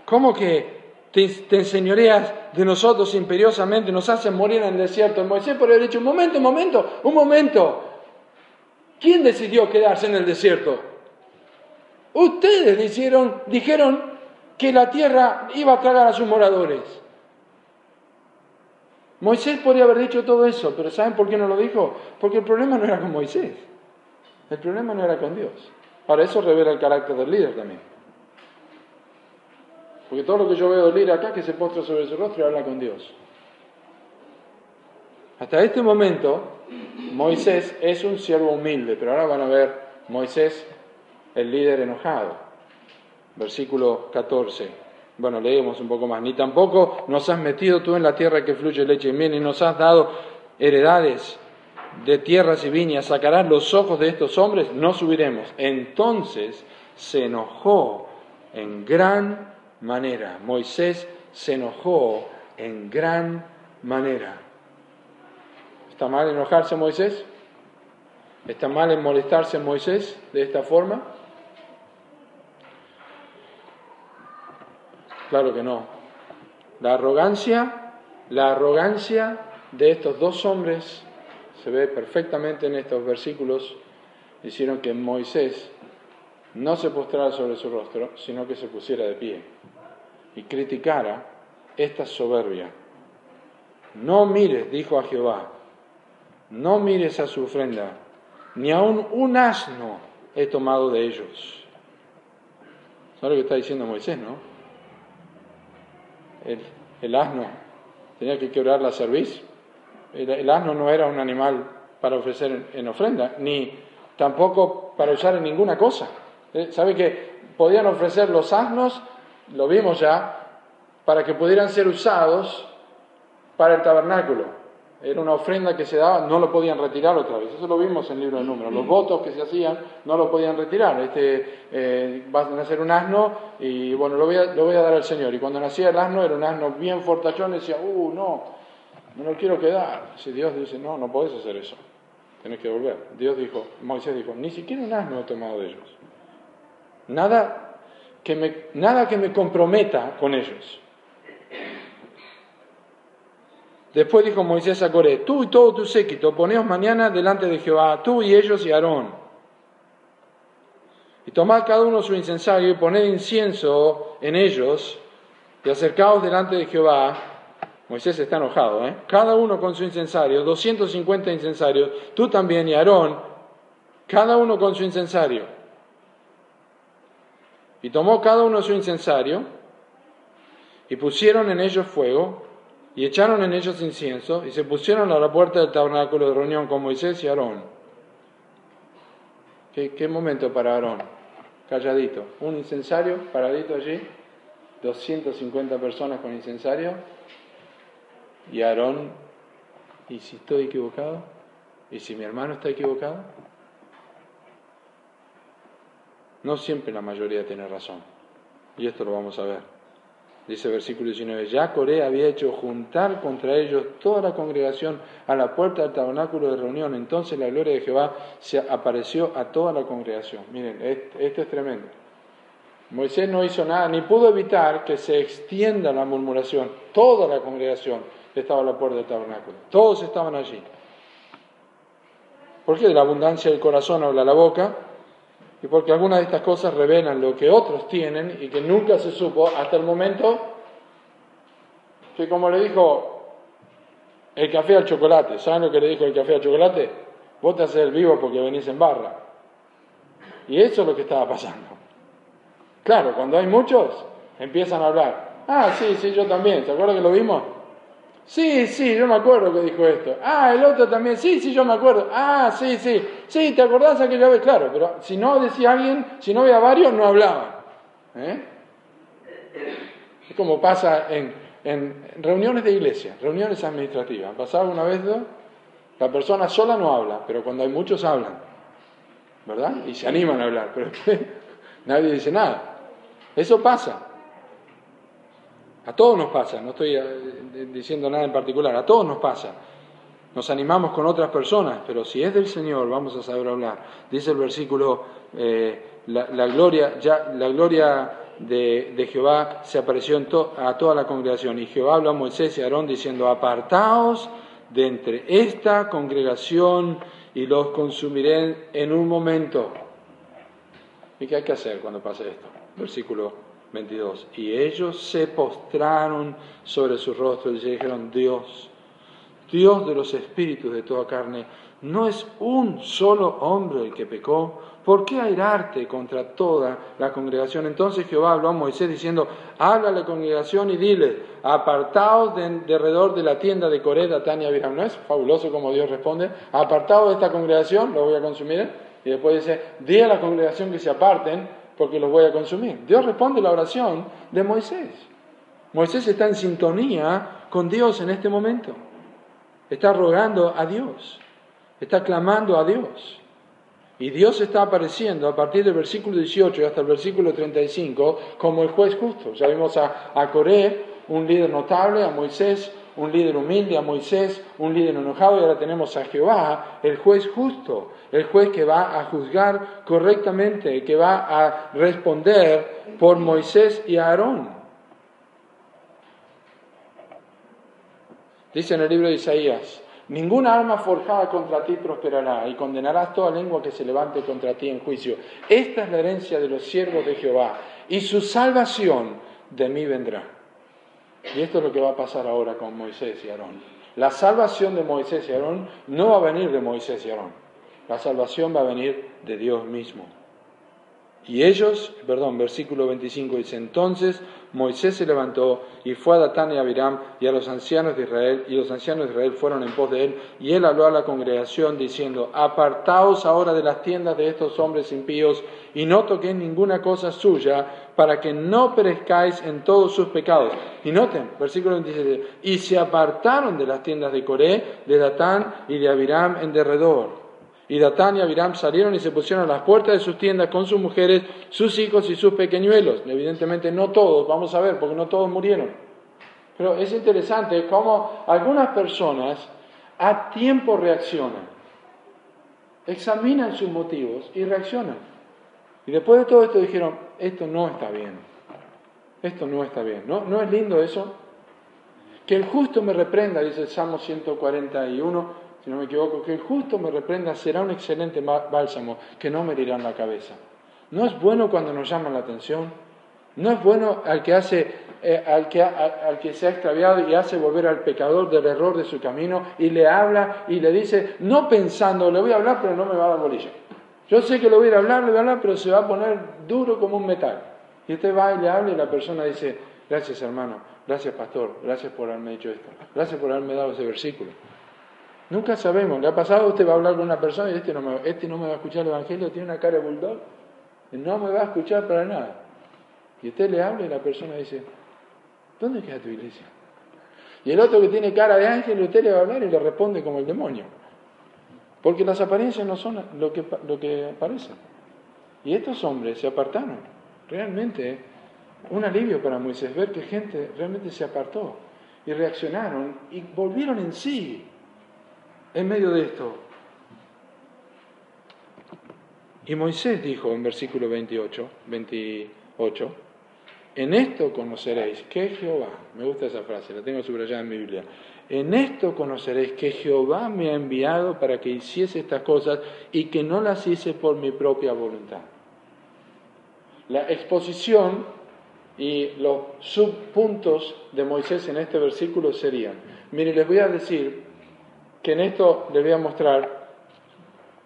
¿Cómo que te, enseñoreas de nosotros imperiosamente, nos hacen morir en el desierto. Moisés por haber dicho, un momento, un momento, un momento. ¿Quién decidió quedarse en el desierto? Ustedes dijeron, dijeron que la tierra iba a tragar a sus moradores. Moisés podría haber dicho todo eso, pero ¿saben por qué no lo dijo? Porque el problema no era con Moisés, el problema no era con Dios. Ahora, eso revela el carácter del líder también. Porque todo lo que yo veo líder acá es que se postra sobre su rostro y habla con Dios. Hasta este momento, Moisés es un siervo humilde, pero ahora van a ver Moisés, el líder enojado. Versículo 14. Bueno, leemos un poco más. Ni tampoco nos has metido tú en la tierra que fluye leche y miel, ni nos has dado heredades de tierras y viñas. Sacarás los ojos de estos hombres, no subiremos. Entonces se enojó en gran manera. Moisés se enojó en gran manera. ¿Está mal enojarse Moisés? ¿Está mal en molestarse Moisés de esta forma? Claro que no. La arrogancia, la arrogancia de estos dos hombres se ve perfectamente en estos versículos, hicieron que Moisés no se postrara sobre su rostro, sino que se pusiera de pie y criticara esta soberbia. No mires, dijo a Jehová, no mires a su ofrenda, ni aun un asno he tomado de ellos. ¿Sabes lo que está diciendo Moisés, no? El, asno tenía que quebrar la cerviz. El, asno no era un animal para ofrecer en, ofrenda, ni tampoco para usar en ninguna cosa. Eh, ¿Sabe que podían ofrecer los asnos, lo vimos ya, para que pudieran ser usados para el tabernáculo? era una ofrenda que se daba, no lo podían retirar otra vez. Eso lo vimos en el libro de números. Los votos que se hacían no lo podían retirar. Este, eh, va a nacer un asno y bueno, lo voy, a, lo voy a dar al Señor. Y cuando nacía el asno, era un asno bien fortachón, y decía, uh, no, no lo quiero quedar. Si Dios dice, no, no podés hacer eso, tenés que volver. Dios dijo, Moisés dijo, ni siquiera un asno he tomado de ellos. Nada que me, nada que me comprometa con ellos. Después dijo Moisés a Coré, tú y todo tu séquito, poneos mañana delante de Jehová, tú y ellos y Aarón. Y tomad cada uno su incensario y poned incienso en ellos y acercaos delante de Jehová. Moisés está enojado, ¿eh? Cada uno con su incensario, 250 incensarios, tú también y Aarón, cada uno con su incensario. Y tomó cada uno su incensario y pusieron en ellos fuego y echaron en ellos incienso y se pusieron a la puerta del tabernáculo de reunión con Moisés y Aarón. ¿Qué, momento para Aarón? Calladito. Un incensario paradito allí, 250 personas con incensario y Aarón, ¿y si estoy equivocado? ¿Y si mi hermano está equivocado? No siempre la mayoría tiene razón. Y esto lo vamos a ver. Dice versículo 19, ya Coré había hecho juntar contra ellos toda la congregación a la puerta del tabernáculo de reunión. Entonces la gloria de Jehová se apareció a toda la congregación. Miren, esto es tremendo. Moisés no hizo nada, ni pudo evitar que se extienda la murmuración. Toda la congregación estaba a la puerta del tabernáculo. Todos estaban allí. Porque de la abundancia del corazón habla la boca y porque algunas de estas cosas revelan lo que otros tienen y que nunca se supo hasta el momento que como le dijo el café al chocolate, ¿saben lo que le dijo el café al chocolate? Vos te haces el vivo porque venís en barra. Y eso es lo que estaba pasando. Claro, cuando hay muchos, empiezan a hablar. Ah, sí, sí, yo también. ¿Se acuerdan que lo vimos? Sí, sí, yo me acuerdo que dijo esto. Ah, el otro también. Sí, sí, yo me acuerdo. Ah, sí, sí. Sí, ¿te acordás aquella vez? Claro, pero si no decía alguien, si no había varios, no hablaban. ¿Eh? Es como pasa en, reuniones de iglesia, reuniones administrativas. ¿Pasaba una vez dos? La persona sola no habla, pero cuando hay muchos hablan. ¿Verdad? Y se animan a hablar, pero nadie dice nada. Eso pasa. A todos nos pasa, no estoy eh, diciendo nada en particular, a todos nos pasa. Nos animamos con otras personas, pero si es del Señor vamos a saber hablar. Dice el versículo, eh, la, gloria, la gloria de, Jehová se apareció a toda la congregación. Y Jehová habló a Moisés y a Aarón diciendo, apartaos de entre esta congregación y los consumiré en un momento. ¿Y qué hay que hacer cuando pase esto? Versículo 22. Y ellos se postraron sobre su rostro y dijeron, Dios, Dios de los espíritus de toda carne, ¿no es un solo hombre el que pecó? ¿Por qué airarte contra toda la congregación? Entonces Jehová habló a Moisés diciendo, habla a la congregación y dile, apartaos de, alrededor de la tienda de Coré, Datán y Abiram. ¿No es fabuloso como Dios responde? Apartaos de esta congregación, lo voy a consumir. Y después dice, di a la congregación que se aparten porque los voy a consumir. Dios responde la oración de Moisés. Moisés está en sintonía con Dios en este momento. Está rogando a Dios. Está clamando a Dios. Y Dios está apareciendo a partir del versículo 18 y hasta el versículo 35 como el juez justo. Ya vimos a, a Coré, un líder notable, a Moisés, un líder humilde, a Moisés, un líder enojado, y ahora tenemos a Jehová, el juez justo, el juez que va a juzgar correctamente, que va a responder por Moisés y Aarón. Dice en el libro de Isaías, Ninguna arma forjada contra ti prosperará y condenarás toda lengua que se levante contra ti en juicio. Esta es la herencia de los siervos de Jehová y su salvación de mí vendrá. Y esto es lo que va a pasar ahora con Moisés y Aarón. La salvación de Moisés y Aarón no va a venir de Moisés y Aarón. La salvación va a venir de Dios mismo. Y ellos, perdón, versículo 25 dice, entonces Moisés se levantó y fue a Datán y a Abiram y a los ancianos de Israel, y los ancianos de Israel fueron en pos de él, y él habló a la congregación diciendo, apartaos ahora de las tiendas de estos hombres impíos, y no toquéis ninguna cosa suya, para que no perezcáis en todos sus pecados. Y noten, versículo 27, y se apartaron de las tiendas de Coré, de Datán y de Abiram en derredor y Datán y Abiram salieron y se pusieron a las puertas de sus tiendas con sus mujeres, sus hijos y sus pequeñuelos. Evidentemente no todos, vamos a ver, porque no todos murieron. Pero es interesante cómo algunas personas a tiempo reaccionan, examinan sus motivos y reaccionan. Y después de todo esto dijeron, esto no está bien, esto no está bien. ¿No, ¿No es lindo eso? Que el justo me reprenda, dice el Salmo 141, si no me equivoco, que el justo me reprenda será un excelente bálsamo que no me herirá en la cabeza. No es bueno cuando nos llaman la atención, no es bueno al que, hace, eh, al, que, al que se ha extraviado y hace volver al pecador del error de su camino y le habla y le dice, no pensando, le voy a hablar pero no me va a dar bolilla. Yo sé que le voy a hablar, le voy a hablar, pero se va a poner duro como un metal. Y usted va y le habla y la persona dice, gracias hermano, gracias pastor, gracias por haberme dicho esto, gracias por haberme dado ese versículo. Nunca sabemos. ¿Le ha pasado? Usted va a hablar con una persona y este no me, este no me va a escuchar el Evangelio, tiene una cara de bulldog. No me va a escuchar para nada. Y usted le habla y la persona dice, ¿dónde queda tu iglesia? Y el otro que tiene cara de ángel, usted le va a hablar y le responde como el demonio. Porque las apariencias no son lo que, lo que parecen. Y estos hombres se apartaron. Realmente, un alivio para Moisés ver que gente realmente se apartó y reaccionaron y volvieron en sí en medio de esto. Y Moisés dijo en versículo 28, 28, en esto conoceréis que Jehová, me gusta esa frase, la tengo subrayada en mi Biblia, en esto conoceréis que Jehová me ha enviado para que hiciese estas cosas y que no las hice por mi propia voluntad. La exposición y los subpuntos de Moisés en este versículo serían, mire, les voy a decir que en esto les voy a mostrar,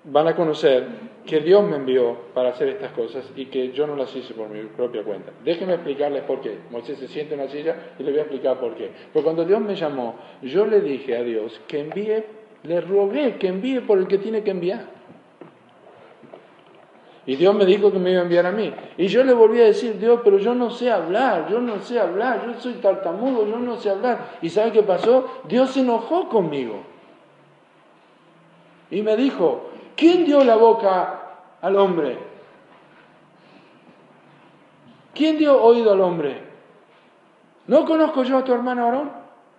van a conocer que Dios me envió para hacer estas cosas y que yo no las hice por mi propia cuenta. Déjenme explicarles por qué. Moisés se siente en la silla y le voy a explicar por qué. Porque cuando Dios me llamó, yo le dije a Dios que envíe, le rogué que envíe por el que tiene que enviar. Y Dios me dijo que me iba a enviar a mí. Y yo le volví a decir, Dios, pero yo no sé hablar, yo no sé hablar, yo soy tartamudo, yo no sé hablar. ¿Y sabe qué pasó? Dios se enojó conmigo. Y me dijo, ¿quién dio la boca al hombre? ¿Quién dio oído al hombre? ¿No conozco yo a tu hermano Aarón?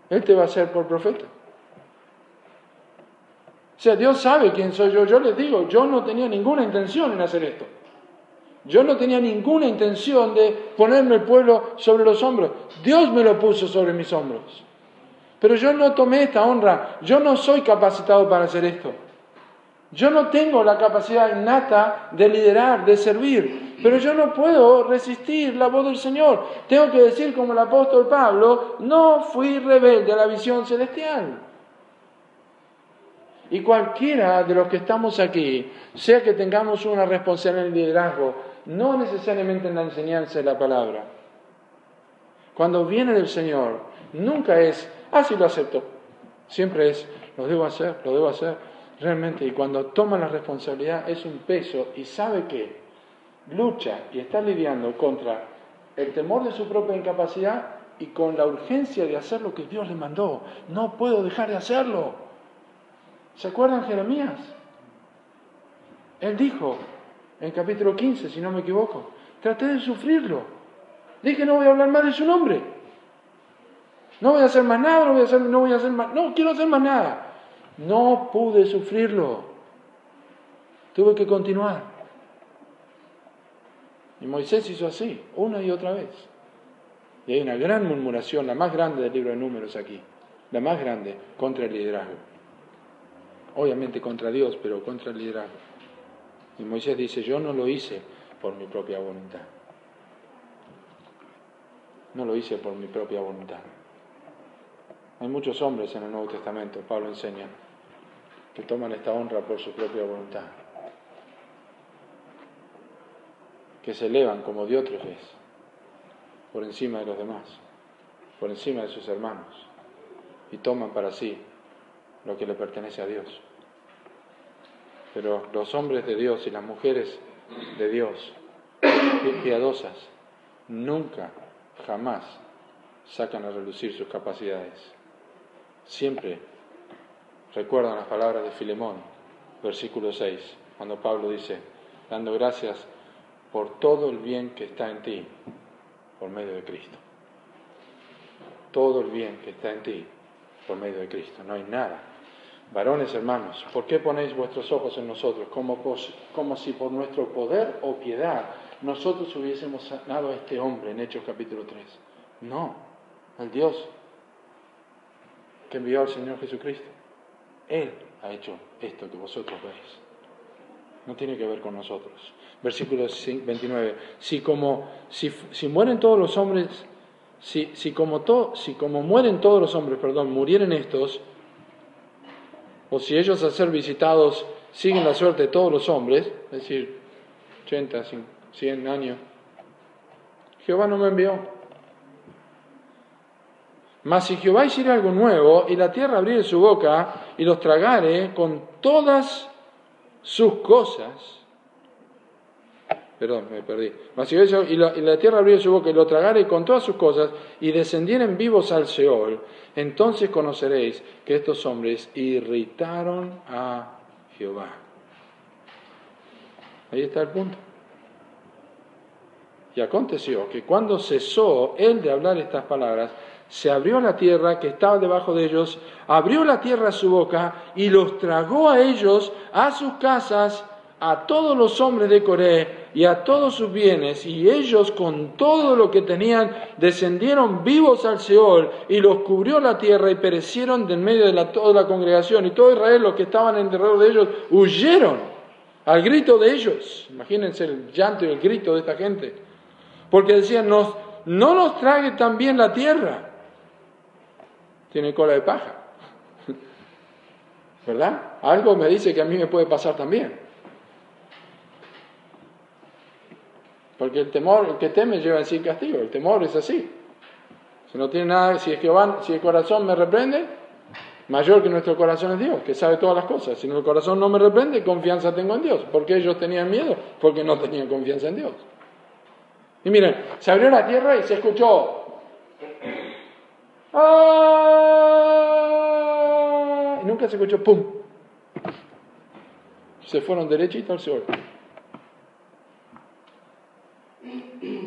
Él te va a ser por profeta. O sea, Dios sabe quién soy yo. Yo les digo, yo no tenía ninguna intención en hacer esto. Yo no tenía ninguna intención de ponerme el pueblo sobre los hombros. Dios me lo puso sobre mis hombros. Pero yo no tomé esta honra. Yo no soy capacitado para hacer esto. Yo no tengo la capacidad innata de liderar, de servir, pero yo no puedo resistir la voz del Señor. Tengo que decir como el apóstol Pablo, no fui rebelde a la visión celestial. Y cualquiera de los que estamos aquí, sea que tengamos una responsabilidad en el liderazgo, no necesariamente en la enseñanza de la palabra. Cuando viene del Señor, nunca es, ah, sí lo acepto. Siempre es, lo debo hacer, lo debo hacer. Realmente, y cuando toma la responsabilidad es un peso y sabe que lucha y está lidiando contra el temor de su propia incapacidad y con la urgencia de hacer lo que Dios le mandó. No puedo dejar de hacerlo. ¿Se acuerdan Jeremías? Él dijo en capítulo 15, si no me equivoco, traté de sufrirlo. Dije, no voy a hablar más de su nombre. No voy a hacer más nada, no voy a hacer, no voy a hacer más, no quiero hacer más nada. No pude sufrirlo. Tuve que continuar. Y Moisés hizo así, una y otra vez. Y hay una gran murmuración, la más grande del libro de números aquí, la más grande, contra el liderazgo. Obviamente contra Dios, pero contra el liderazgo. Y Moisés dice, yo no lo hice por mi propia voluntad. No lo hice por mi propia voluntad. Hay muchos hombres en el Nuevo Testamento, Pablo enseña, que toman esta honra por su propia voluntad, que se elevan como diótrefes por encima de los demás, por encima de sus hermanos, y toman para sí lo que le pertenece a Dios. Pero los hombres de Dios y las mujeres de Dios, piadosas, nunca, jamás sacan a relucir sus capacidades siempre recuerdan las palabras de Filemón, versículo 6, cuando Pablo dice, dando gracias por todo el bien que está en ti por medio de Cristo. Todo el bien que está en ti por medio de Cristo. No hay nada. Varones hermanos, ¿por qué ponéis vuestros ojos en nosotros como, como si por nuestro poder o piedad nosotros hubiésemos sanado a este hombre en Hechos capítulo 3? No, el Dios que envió al Señor Jesucristo. Él ha hecho esto que vosotros veis. No tiene que ver con nosotros. Versículo 29. Si como, si, si mueren todos los hombres, si, si, como to, si como mueren todos los hombres, perdón, murieren estos, o si ellos a ser visitados siguen la suerte de todos los hombres, es decir, 80, 100 años, Jehová no me envió. Mas si Jehová hiciera algo nuevo y la tierra abriere su boca y los tragare con todas sus cosas, perdón, me perdí, y la, y la tierra abriere su boca y los tragare con todas sus cosas y descendieren vivos al Seol, entonces conoceréis que estos hombres irritaron a Jehová. Ahí está el punto. Y aconteció que cuando cesó él de hablar estas palabras, se abrió la tierra que estaba debajo de ellos, abrió la tierra su boca y los tragó a ellos, a sus casas, a todos los hombres de Coré y a todos sus bienes, y ellos con todo lo que tenían descendieron vivos al Seol y los cubrió la tierra y perecieron del medio de toda la congregación. Y todo Israel, los que estaban en derredor de ellos, huyeron al grito de ellos. Imagínense el llanto y el grito de esta gente. Porque decían, no nos trague también la tierra tiene cola de paja. ¿Verdad? Algo me dice que a mí me puede pasar también. Porque el temor, el que teme lleva en sí castigo, el temor es así. Si no tiene nada, si es que si el corazón me reprende, mayor que nuestro corazón es Dios, que sabe todas las cosas. Si el corazón no me reprende, confianza tengo en Dios. ¿Por qué ellos tenían miedo? Porque no tenían confianza en Dios. Y miren, se abrió la tierra y se escuchó ¡Ah! Y nunca se escuchó ¡pum! Se fueron derechito al sol.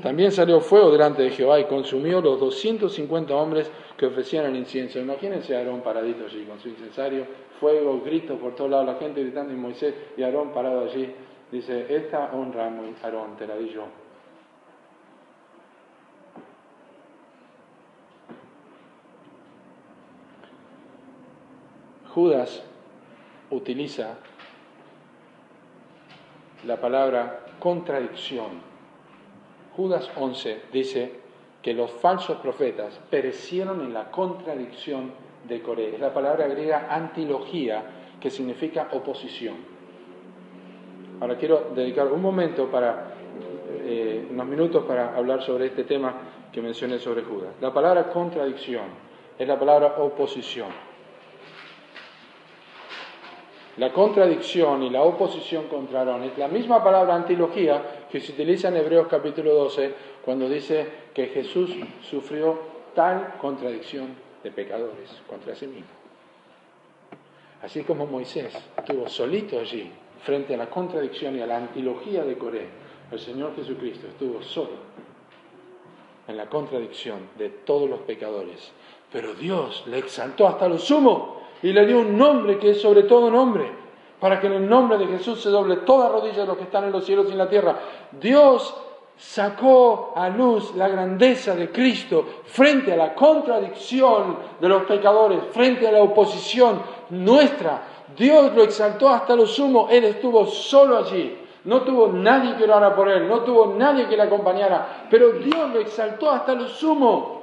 También salió fuego delante de Jehová y consumió los 250 hombres que ofrecían el incienso. Imagínense a Aarón paradito allí con su incensario, fuego, gritos por todos lados, la gente gritando y Moisés y Aarón parado allí. Dice, esta honra, Aarón, te la di yo. Judas utiliza la palabra contradicción. Judas 11 dice que los falsos profetas perecieron en la contradicción de Coré. Es la palabra griega antilogía, que significa oposición. Ahora quiero dedicar un momento para, eh, unos minutos para hablar sobre este tema que mencioné sobre Judas. La palabra contradicción es la palabra oposición. La contradicción y la oposición contra Aarón es la misma palabra antilogía que se utiliza en Hebreos capítulo 12 cuando dice que Jesús sufrió tal contradicción de pecadores contra sí mismo. Así como Moisés estuvo solito allí frente a la contradicción y a la antilogía de Coré, el Señor Jesucristo estuvo solo en la contradicción de todos los pecadores. Pero Dios le exaltó hasta lo sumo y le dio un nombre que es sobre todo nombre, para que en el nombre de Jesús se doble toda rodilla de los que están en los cielos y en la tierra. Dios sacó a luz la grandeza de Cristo frente a la contradicción de los pecadores, frente a la oposición nuestra. Dios lo exaltó hasta lo sumo, Él estuvo solo allí. No tuvo nadie que orara por él, no tuvo nadie que le acompañara, pero Dios lo exaltó hasta lo sumo.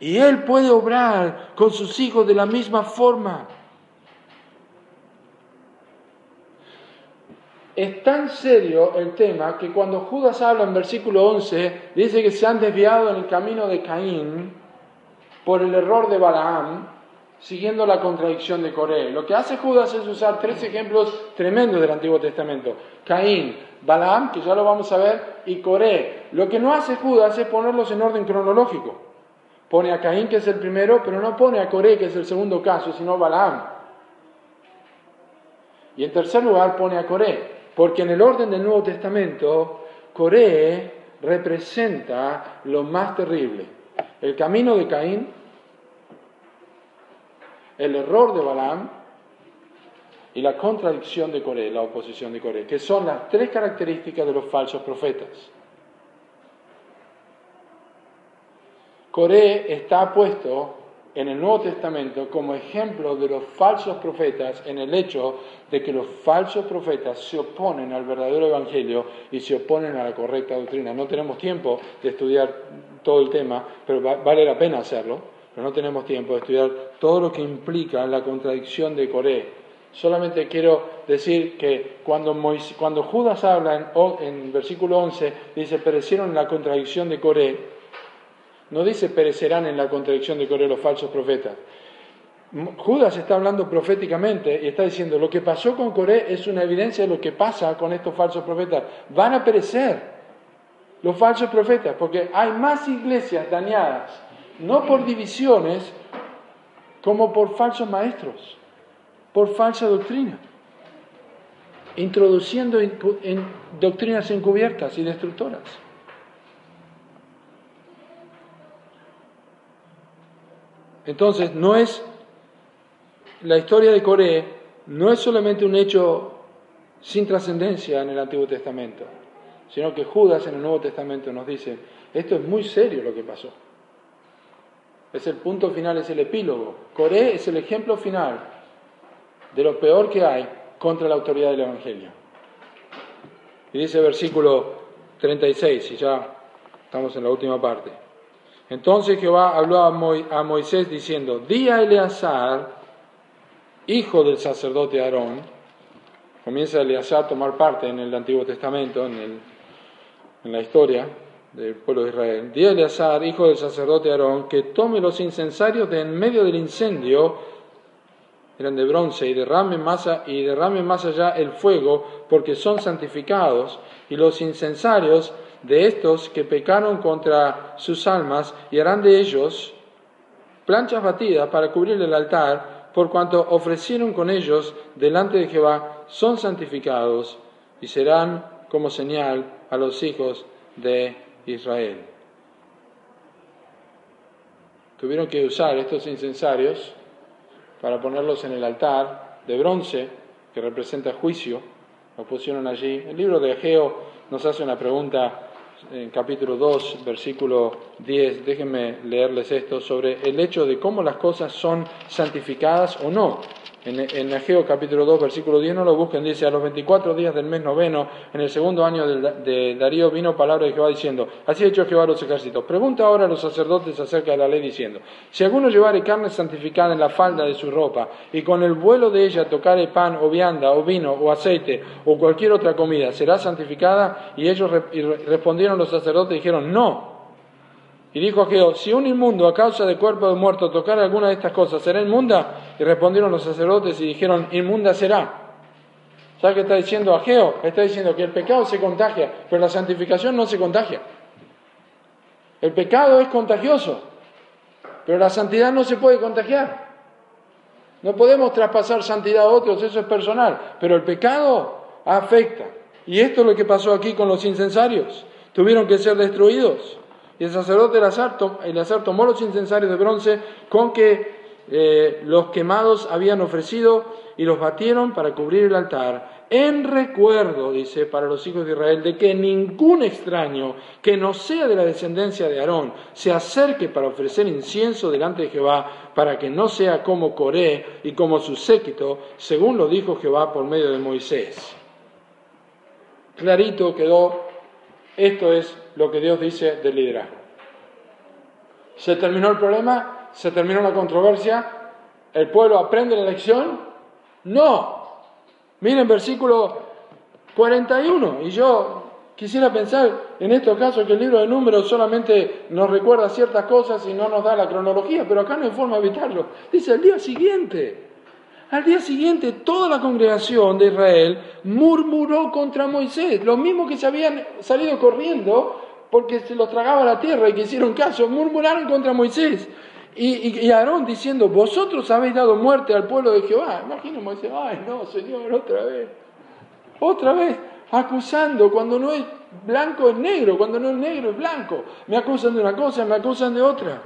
Y Él puede obrar con sus hijos de la misma forma. Es tan serio el tema que cuando Judas habla en versículo 11, dice que se han desviado en el camino de Caín por el error de Balaam, siguiendo la contradicción de Coré. Lo que hace Judas es usar tres ejemplos tremendos del Antiguo Testamento. Caín, Balaam, que ya lo vamos a ver, y Coré. Lo que no hace Judas es ponerlos en orden cronológico. Pone a Caín, que es el primero, pero no pone a Coré, que es el segundo caso, sino Balaam. Y en tercer lugar pone a Coré, porque en el orden del Nuevo Testamento, Coré representa lo más terrible. El camino de Caín, el error de Balaam y la contradicción de Coré, la oposición de Coré, que son las tres características de los falsos profetas. Coré está puesto en el Nuevo Testamento como ejemplo de los falsos profetas en el hecho de que los falsos profetas se oponen al verdadero evangelio y se oponen a la correcta doctrina. No tenemos tiempo de estudiar todo el tema, pero vale la pena hacerlo, pero no tenemos tiempo de estudiar todo lo que implica la contradicción de Coré. Solamente quiero decir que cuando, cuando Judas habla en, en versículo 11, dice, perecieron en la contradicción de Coré, no dice perecerán en la contradicción de Coré los falsos profetas. Judas está hablando proféticamente y está diciendo lo que pasó con Coré es una evidencia de lo que pasa con estos falsos profetas. Van a perecer los falsos profetas porque hay más iglesias dañadas, no por divisiones, como por falsos maestros, por falsa doctrina, introduciendo en doctrinas encubiertas y destructoras. Entonces, no es la historia de Coré, no es solamente un hecho sin trascendencia en el Antiguo Testamento, sino que Judas en el Nuevo Testamento nos dice, esto es muy serio lo que pasó. Es el punto final, es el epílogo. Coré es el ejemplo final de lo peor que hay contra la autoridad del Evangelio. Y dice versículo 36, y ya estamos en la última parte. Entonces Jehová habló a, Moisés diciendo, di a Eleazar, hijo del sacerdote Aarón, comienza Eleazar a tomar parte en el Antiguo Testamento, en, la historia del pueblo de Israel. Di a Eleazar, hijo del sacerdote Aarón, que tome los incensarios de en medio del incendio, eran de bronce, y derrame y derrame más allá el fuego, porque son santificados, y los incensarios de estos que pecaron contra sus almas y harán de ellos planchas batidas para cubrir el altar, por cuanto ofrecieron con ellos delante de Jehová, son santificados y serán como señal a los hijos de Israel. Tuvieron que usar estos incensarios para ponerlos en el altar de bronce, que representa juicio, lo pusieron allí. El libro de Ageo nos hace una pregunta en capítulo 2, versículo 10, déjenme leerles esto, sobre el hecho de cómo las cosas son santificadas o no. En, en Ageo capítulo 2, versículo 10, no lo busquen, dice, a los 24 días del mes noveno, en el segundo año de, Darío, vino palabra de Jehová diciendo, así ha hecho Jehová a los ejércitos. Pregunta ahora a los sacerdotes acerca de la ley diciendo, si alguno llevare carne santificada en la falda de su ropa, y con el vuelo de ella tocare pan o vianda o vino o aceite o cualquier otra comida, ¿será santificada? Y ellos respondieron los sacerdotes y dijeron, no. Y dijo Ageo, si un inmundo a causa de cuerpo de muerto tocara alguna de estas cosas, ¿será inmunda? Y respondieron los sacerdotes y dijeron, inmunda será. ¿Sabes qué está diciendo Ageo? Está diciendo que el pecado se contagia, pero la santificación no se contagia. El pecado es contagioso, pero la santidad no se puede contagiar. No podemos traspasar santidad a otros, eso es personal, pero el pecado afecta. Y esto es lo que pasó aquí con los incensarios. Tuvieron que ser destruidos. Y el sacerdote Eleazar, tomó los incensarios de bronce con que eh, los quemados habían ofrecido y los batieron para cubrir el altar, en recuerdo, dice, para los hijos de Israel, de que ningún extraño que no sea de la descendencia de Aarón se acerque para ofrecer incienso delante de Jehová, para que no sea como Coré y como su séquito, según lo dijo Jehová por medio de Moisés. Clarito quedó, esto es lo que Dios dice del liderazgo. Se terminó el problema, se terminó la controversia, el pueblo aprende la lección. No. Miren versículo 41. Y yo quisiera pensar en estos casos que el libro de números solamente nos recuerda ciertas cosas y no nos da la cronología, pero acá no hay forma de evitarlo. Dice el día siguiente. Al día siguiente toda la congregación de Israel murmuró contra Moisés, los mismos que se habían salido corriendo porque se los tragaba la tierra y que hicieron caso, murmuraron contra Moisés. Y, Aarón diciendo, vosotros habéis dado muerte al pueblo de Jehová. Imagínense Moisés, ay no, Señor, otra vez. Otra vez, acusando cuando no es blanco es negro, cuando no es negro es blanco. Me acusan de una cosa, me acusan de otra.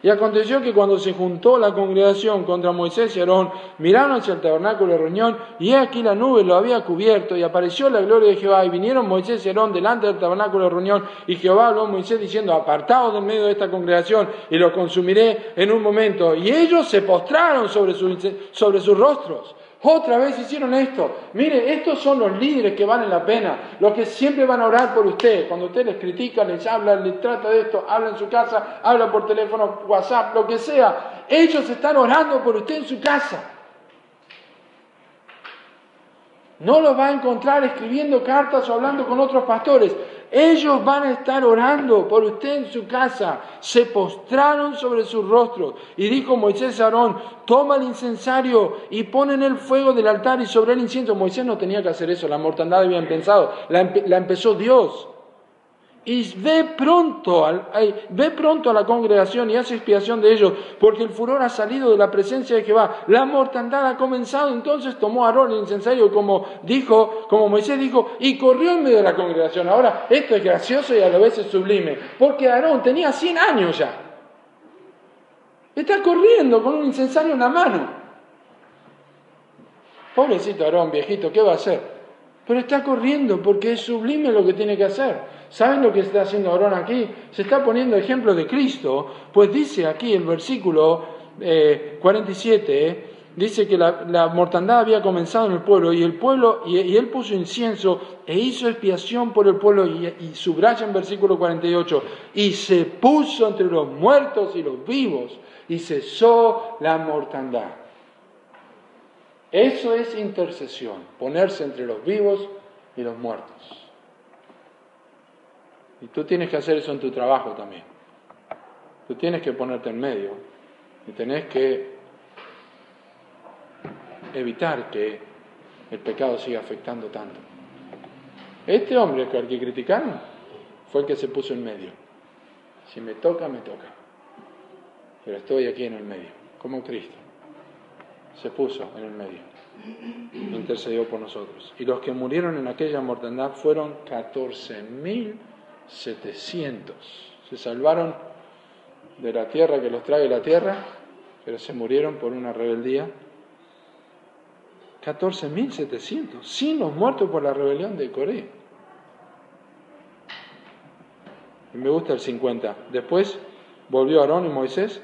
Y aconteció que cuando se juntó la congregación contra Moisés y Aarón, miraron hacia el tabernáculo de reunión, y aquí la nube lo había cubierto, y apareció la gloria de Jehová, y vinieron Moisés y Aarón delante del tabernáculo de reunión, y Jehová habló a Moisés diciendo, apartaos del medio de esta congregación, y lo consumiré en un momento. Y ellos se postraron sobre, sobre sus rostros, otra vez hicieron esto. Mire, estos son los líderes que valen la pena, los que siempre van a orar por usted. Cuando usted les critica, les habla, les trata de esto, habla en su casa, habla por teléfono, WhatsApp, lo que sea. Ellos están orando por usted en su casa. No los va a encontrar escribiendo cartas o hablando con otros pastores. Ellos van a estar orando por usted en su casa. Se postraron sobre sus rostros. Y dijo Moisés a Aarón, toma el incensario y pon en el fuego del altar y sobre el incienso. Moisés no tenía que hacer eso, la mortandad habían pensado. La, la empezó Dios y ve pronto, ve pronto a la congregación y hace expiación de ellos, porque el furor ha salido de la presencia de Jehová, la mortandad ha comenzado, entonces tomó Aarón el incensario como dijo, como Moisés dijo, y corrió en medio de la congregación. Ahora, esto es gracioso y a la vez es sublime, porque Aarón tenía 100 años ya. Está corriendo con un incensario en la mano. Pobrecito Aarón, viejito, ¿qué va a hacer? Pero está corriendo porque es sublime lo que tiene que hacer. ¿Saben lo que está haciendo Aarón aquí? Se está poniendo ejemplo de Cristo, pues dice aquí el versículo 47, eh, dice que la, mortandad había comenzado en el pueblo y el pueblo, y, él puso incienso e hizo expiación por el pueblo y, y subraya en versículo 48, y se puso entre los muertos y los vivos y cesó la mortandad. Eso es intercesión, ponerse entre los vivos y los muertos. Y tú tienes que hacer eso en tu trabajo también. Tú tienes que ponerte en medio y tenés que evitar que el pecado siga afectando tanto. Este hombre al que criticaron fue el que se puso en medio. Si me toca, me toca. Pero estoy aquí en el medio, como Cristo. Se puso en el medio. Intercedió por nosotros. Y los que murieron en aquella mortandad fueron 14 mil 700. Se salvaron de la tierra que los trae la tierra, pero se murieron por una rebeldía. 14.700, sin los muertos por la rebelión de Corea. Y me gusta el 50. Después volvió Aarón y Moisés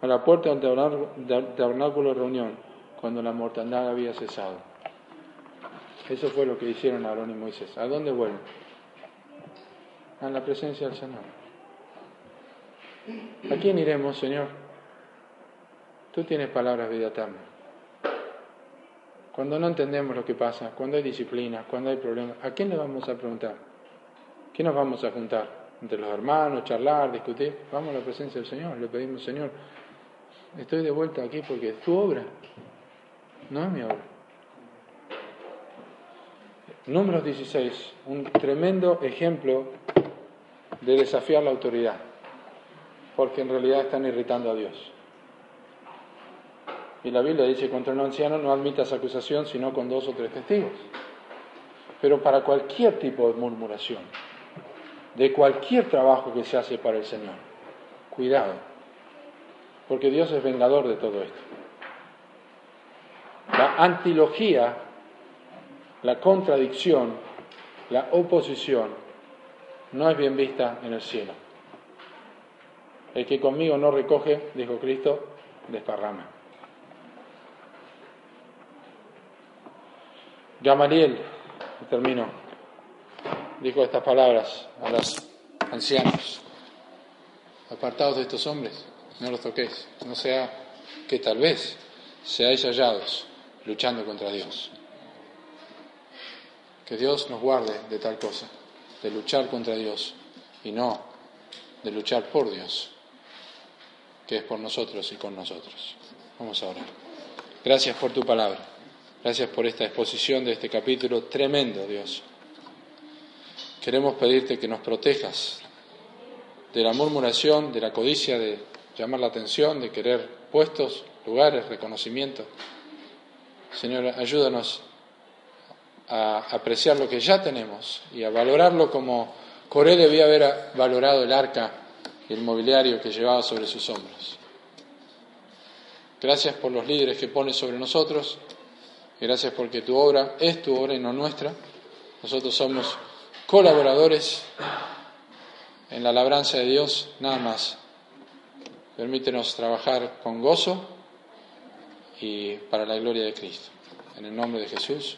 a la puerta del tabernáculo de reunión cuando la mortandad había cesado. Eso fue lo que hicieron Aarón y Moisés. ¿A dónde vuelven? A la presencia del Señor. ¿A quién iremos, Señor? Tú tienes palabras vida eterna. Cuando no entendemos lo que pasa, cuando hay disciplina, cuando hay problemas, ¿a quién le vamos a preguntar? ¿Qué nos vamos a juntar? Entre los hermanos, charlar, discutir. Vamos a la presencia del Señor, le pedimos, Señor, estoy de vuelta aquí porque es tu obra, no mi obra. Números 16, un tremendo ejemplo de desafiar la autoridad, porque en realidad están irritando a Dios. Y la Biblia dice, contra un anciano no admitas acusación sino con dos o tres testigos. Pero para cualquier tipo de murmuración, de cualquier trabajo que se hace para el Señor, cuidado, porque Dios es vengador de todo esto. La antilogía, la contradicción, la oposición, no es bien vista en el cielo. El que conmigo no recoge, dijo Cristo, desparrama. Gamaliel, termino, dijo estas palabras a los ancianos, apartados de estos hombres, no los toquéis, no sea que tal vez seáis hallados luchando contra Dios. Que Dios nos guarde de tal cosa, de luchar contra Dios y no de luchar por Dios, que es por nosotros y con nosotros. Vamos a orar. Gracias por tu palabra. Gracias por esta exposición de este capítulo tremendo, Dios. Queremos pedirte que nos protejas de la murmuración, de la codicia, de llamar la atención, de querer puestos, lugares, reconocimiento. Señor, ayúdanos a apreciar lo que ya tenemos y a valorarlo como Coré debía haber valorado el arca y el mobiliario que llevaba sobre sus hombros. Gracias por los líderes que pones sobre nosotros. Gracias porque tu obra es tu obra y no nuestra. Nosotros somos colaboradores en la labranza de Dios, nada más. Permítenos trabajar con gozo y para la gloria de Cristo. En el nombre de Jesús.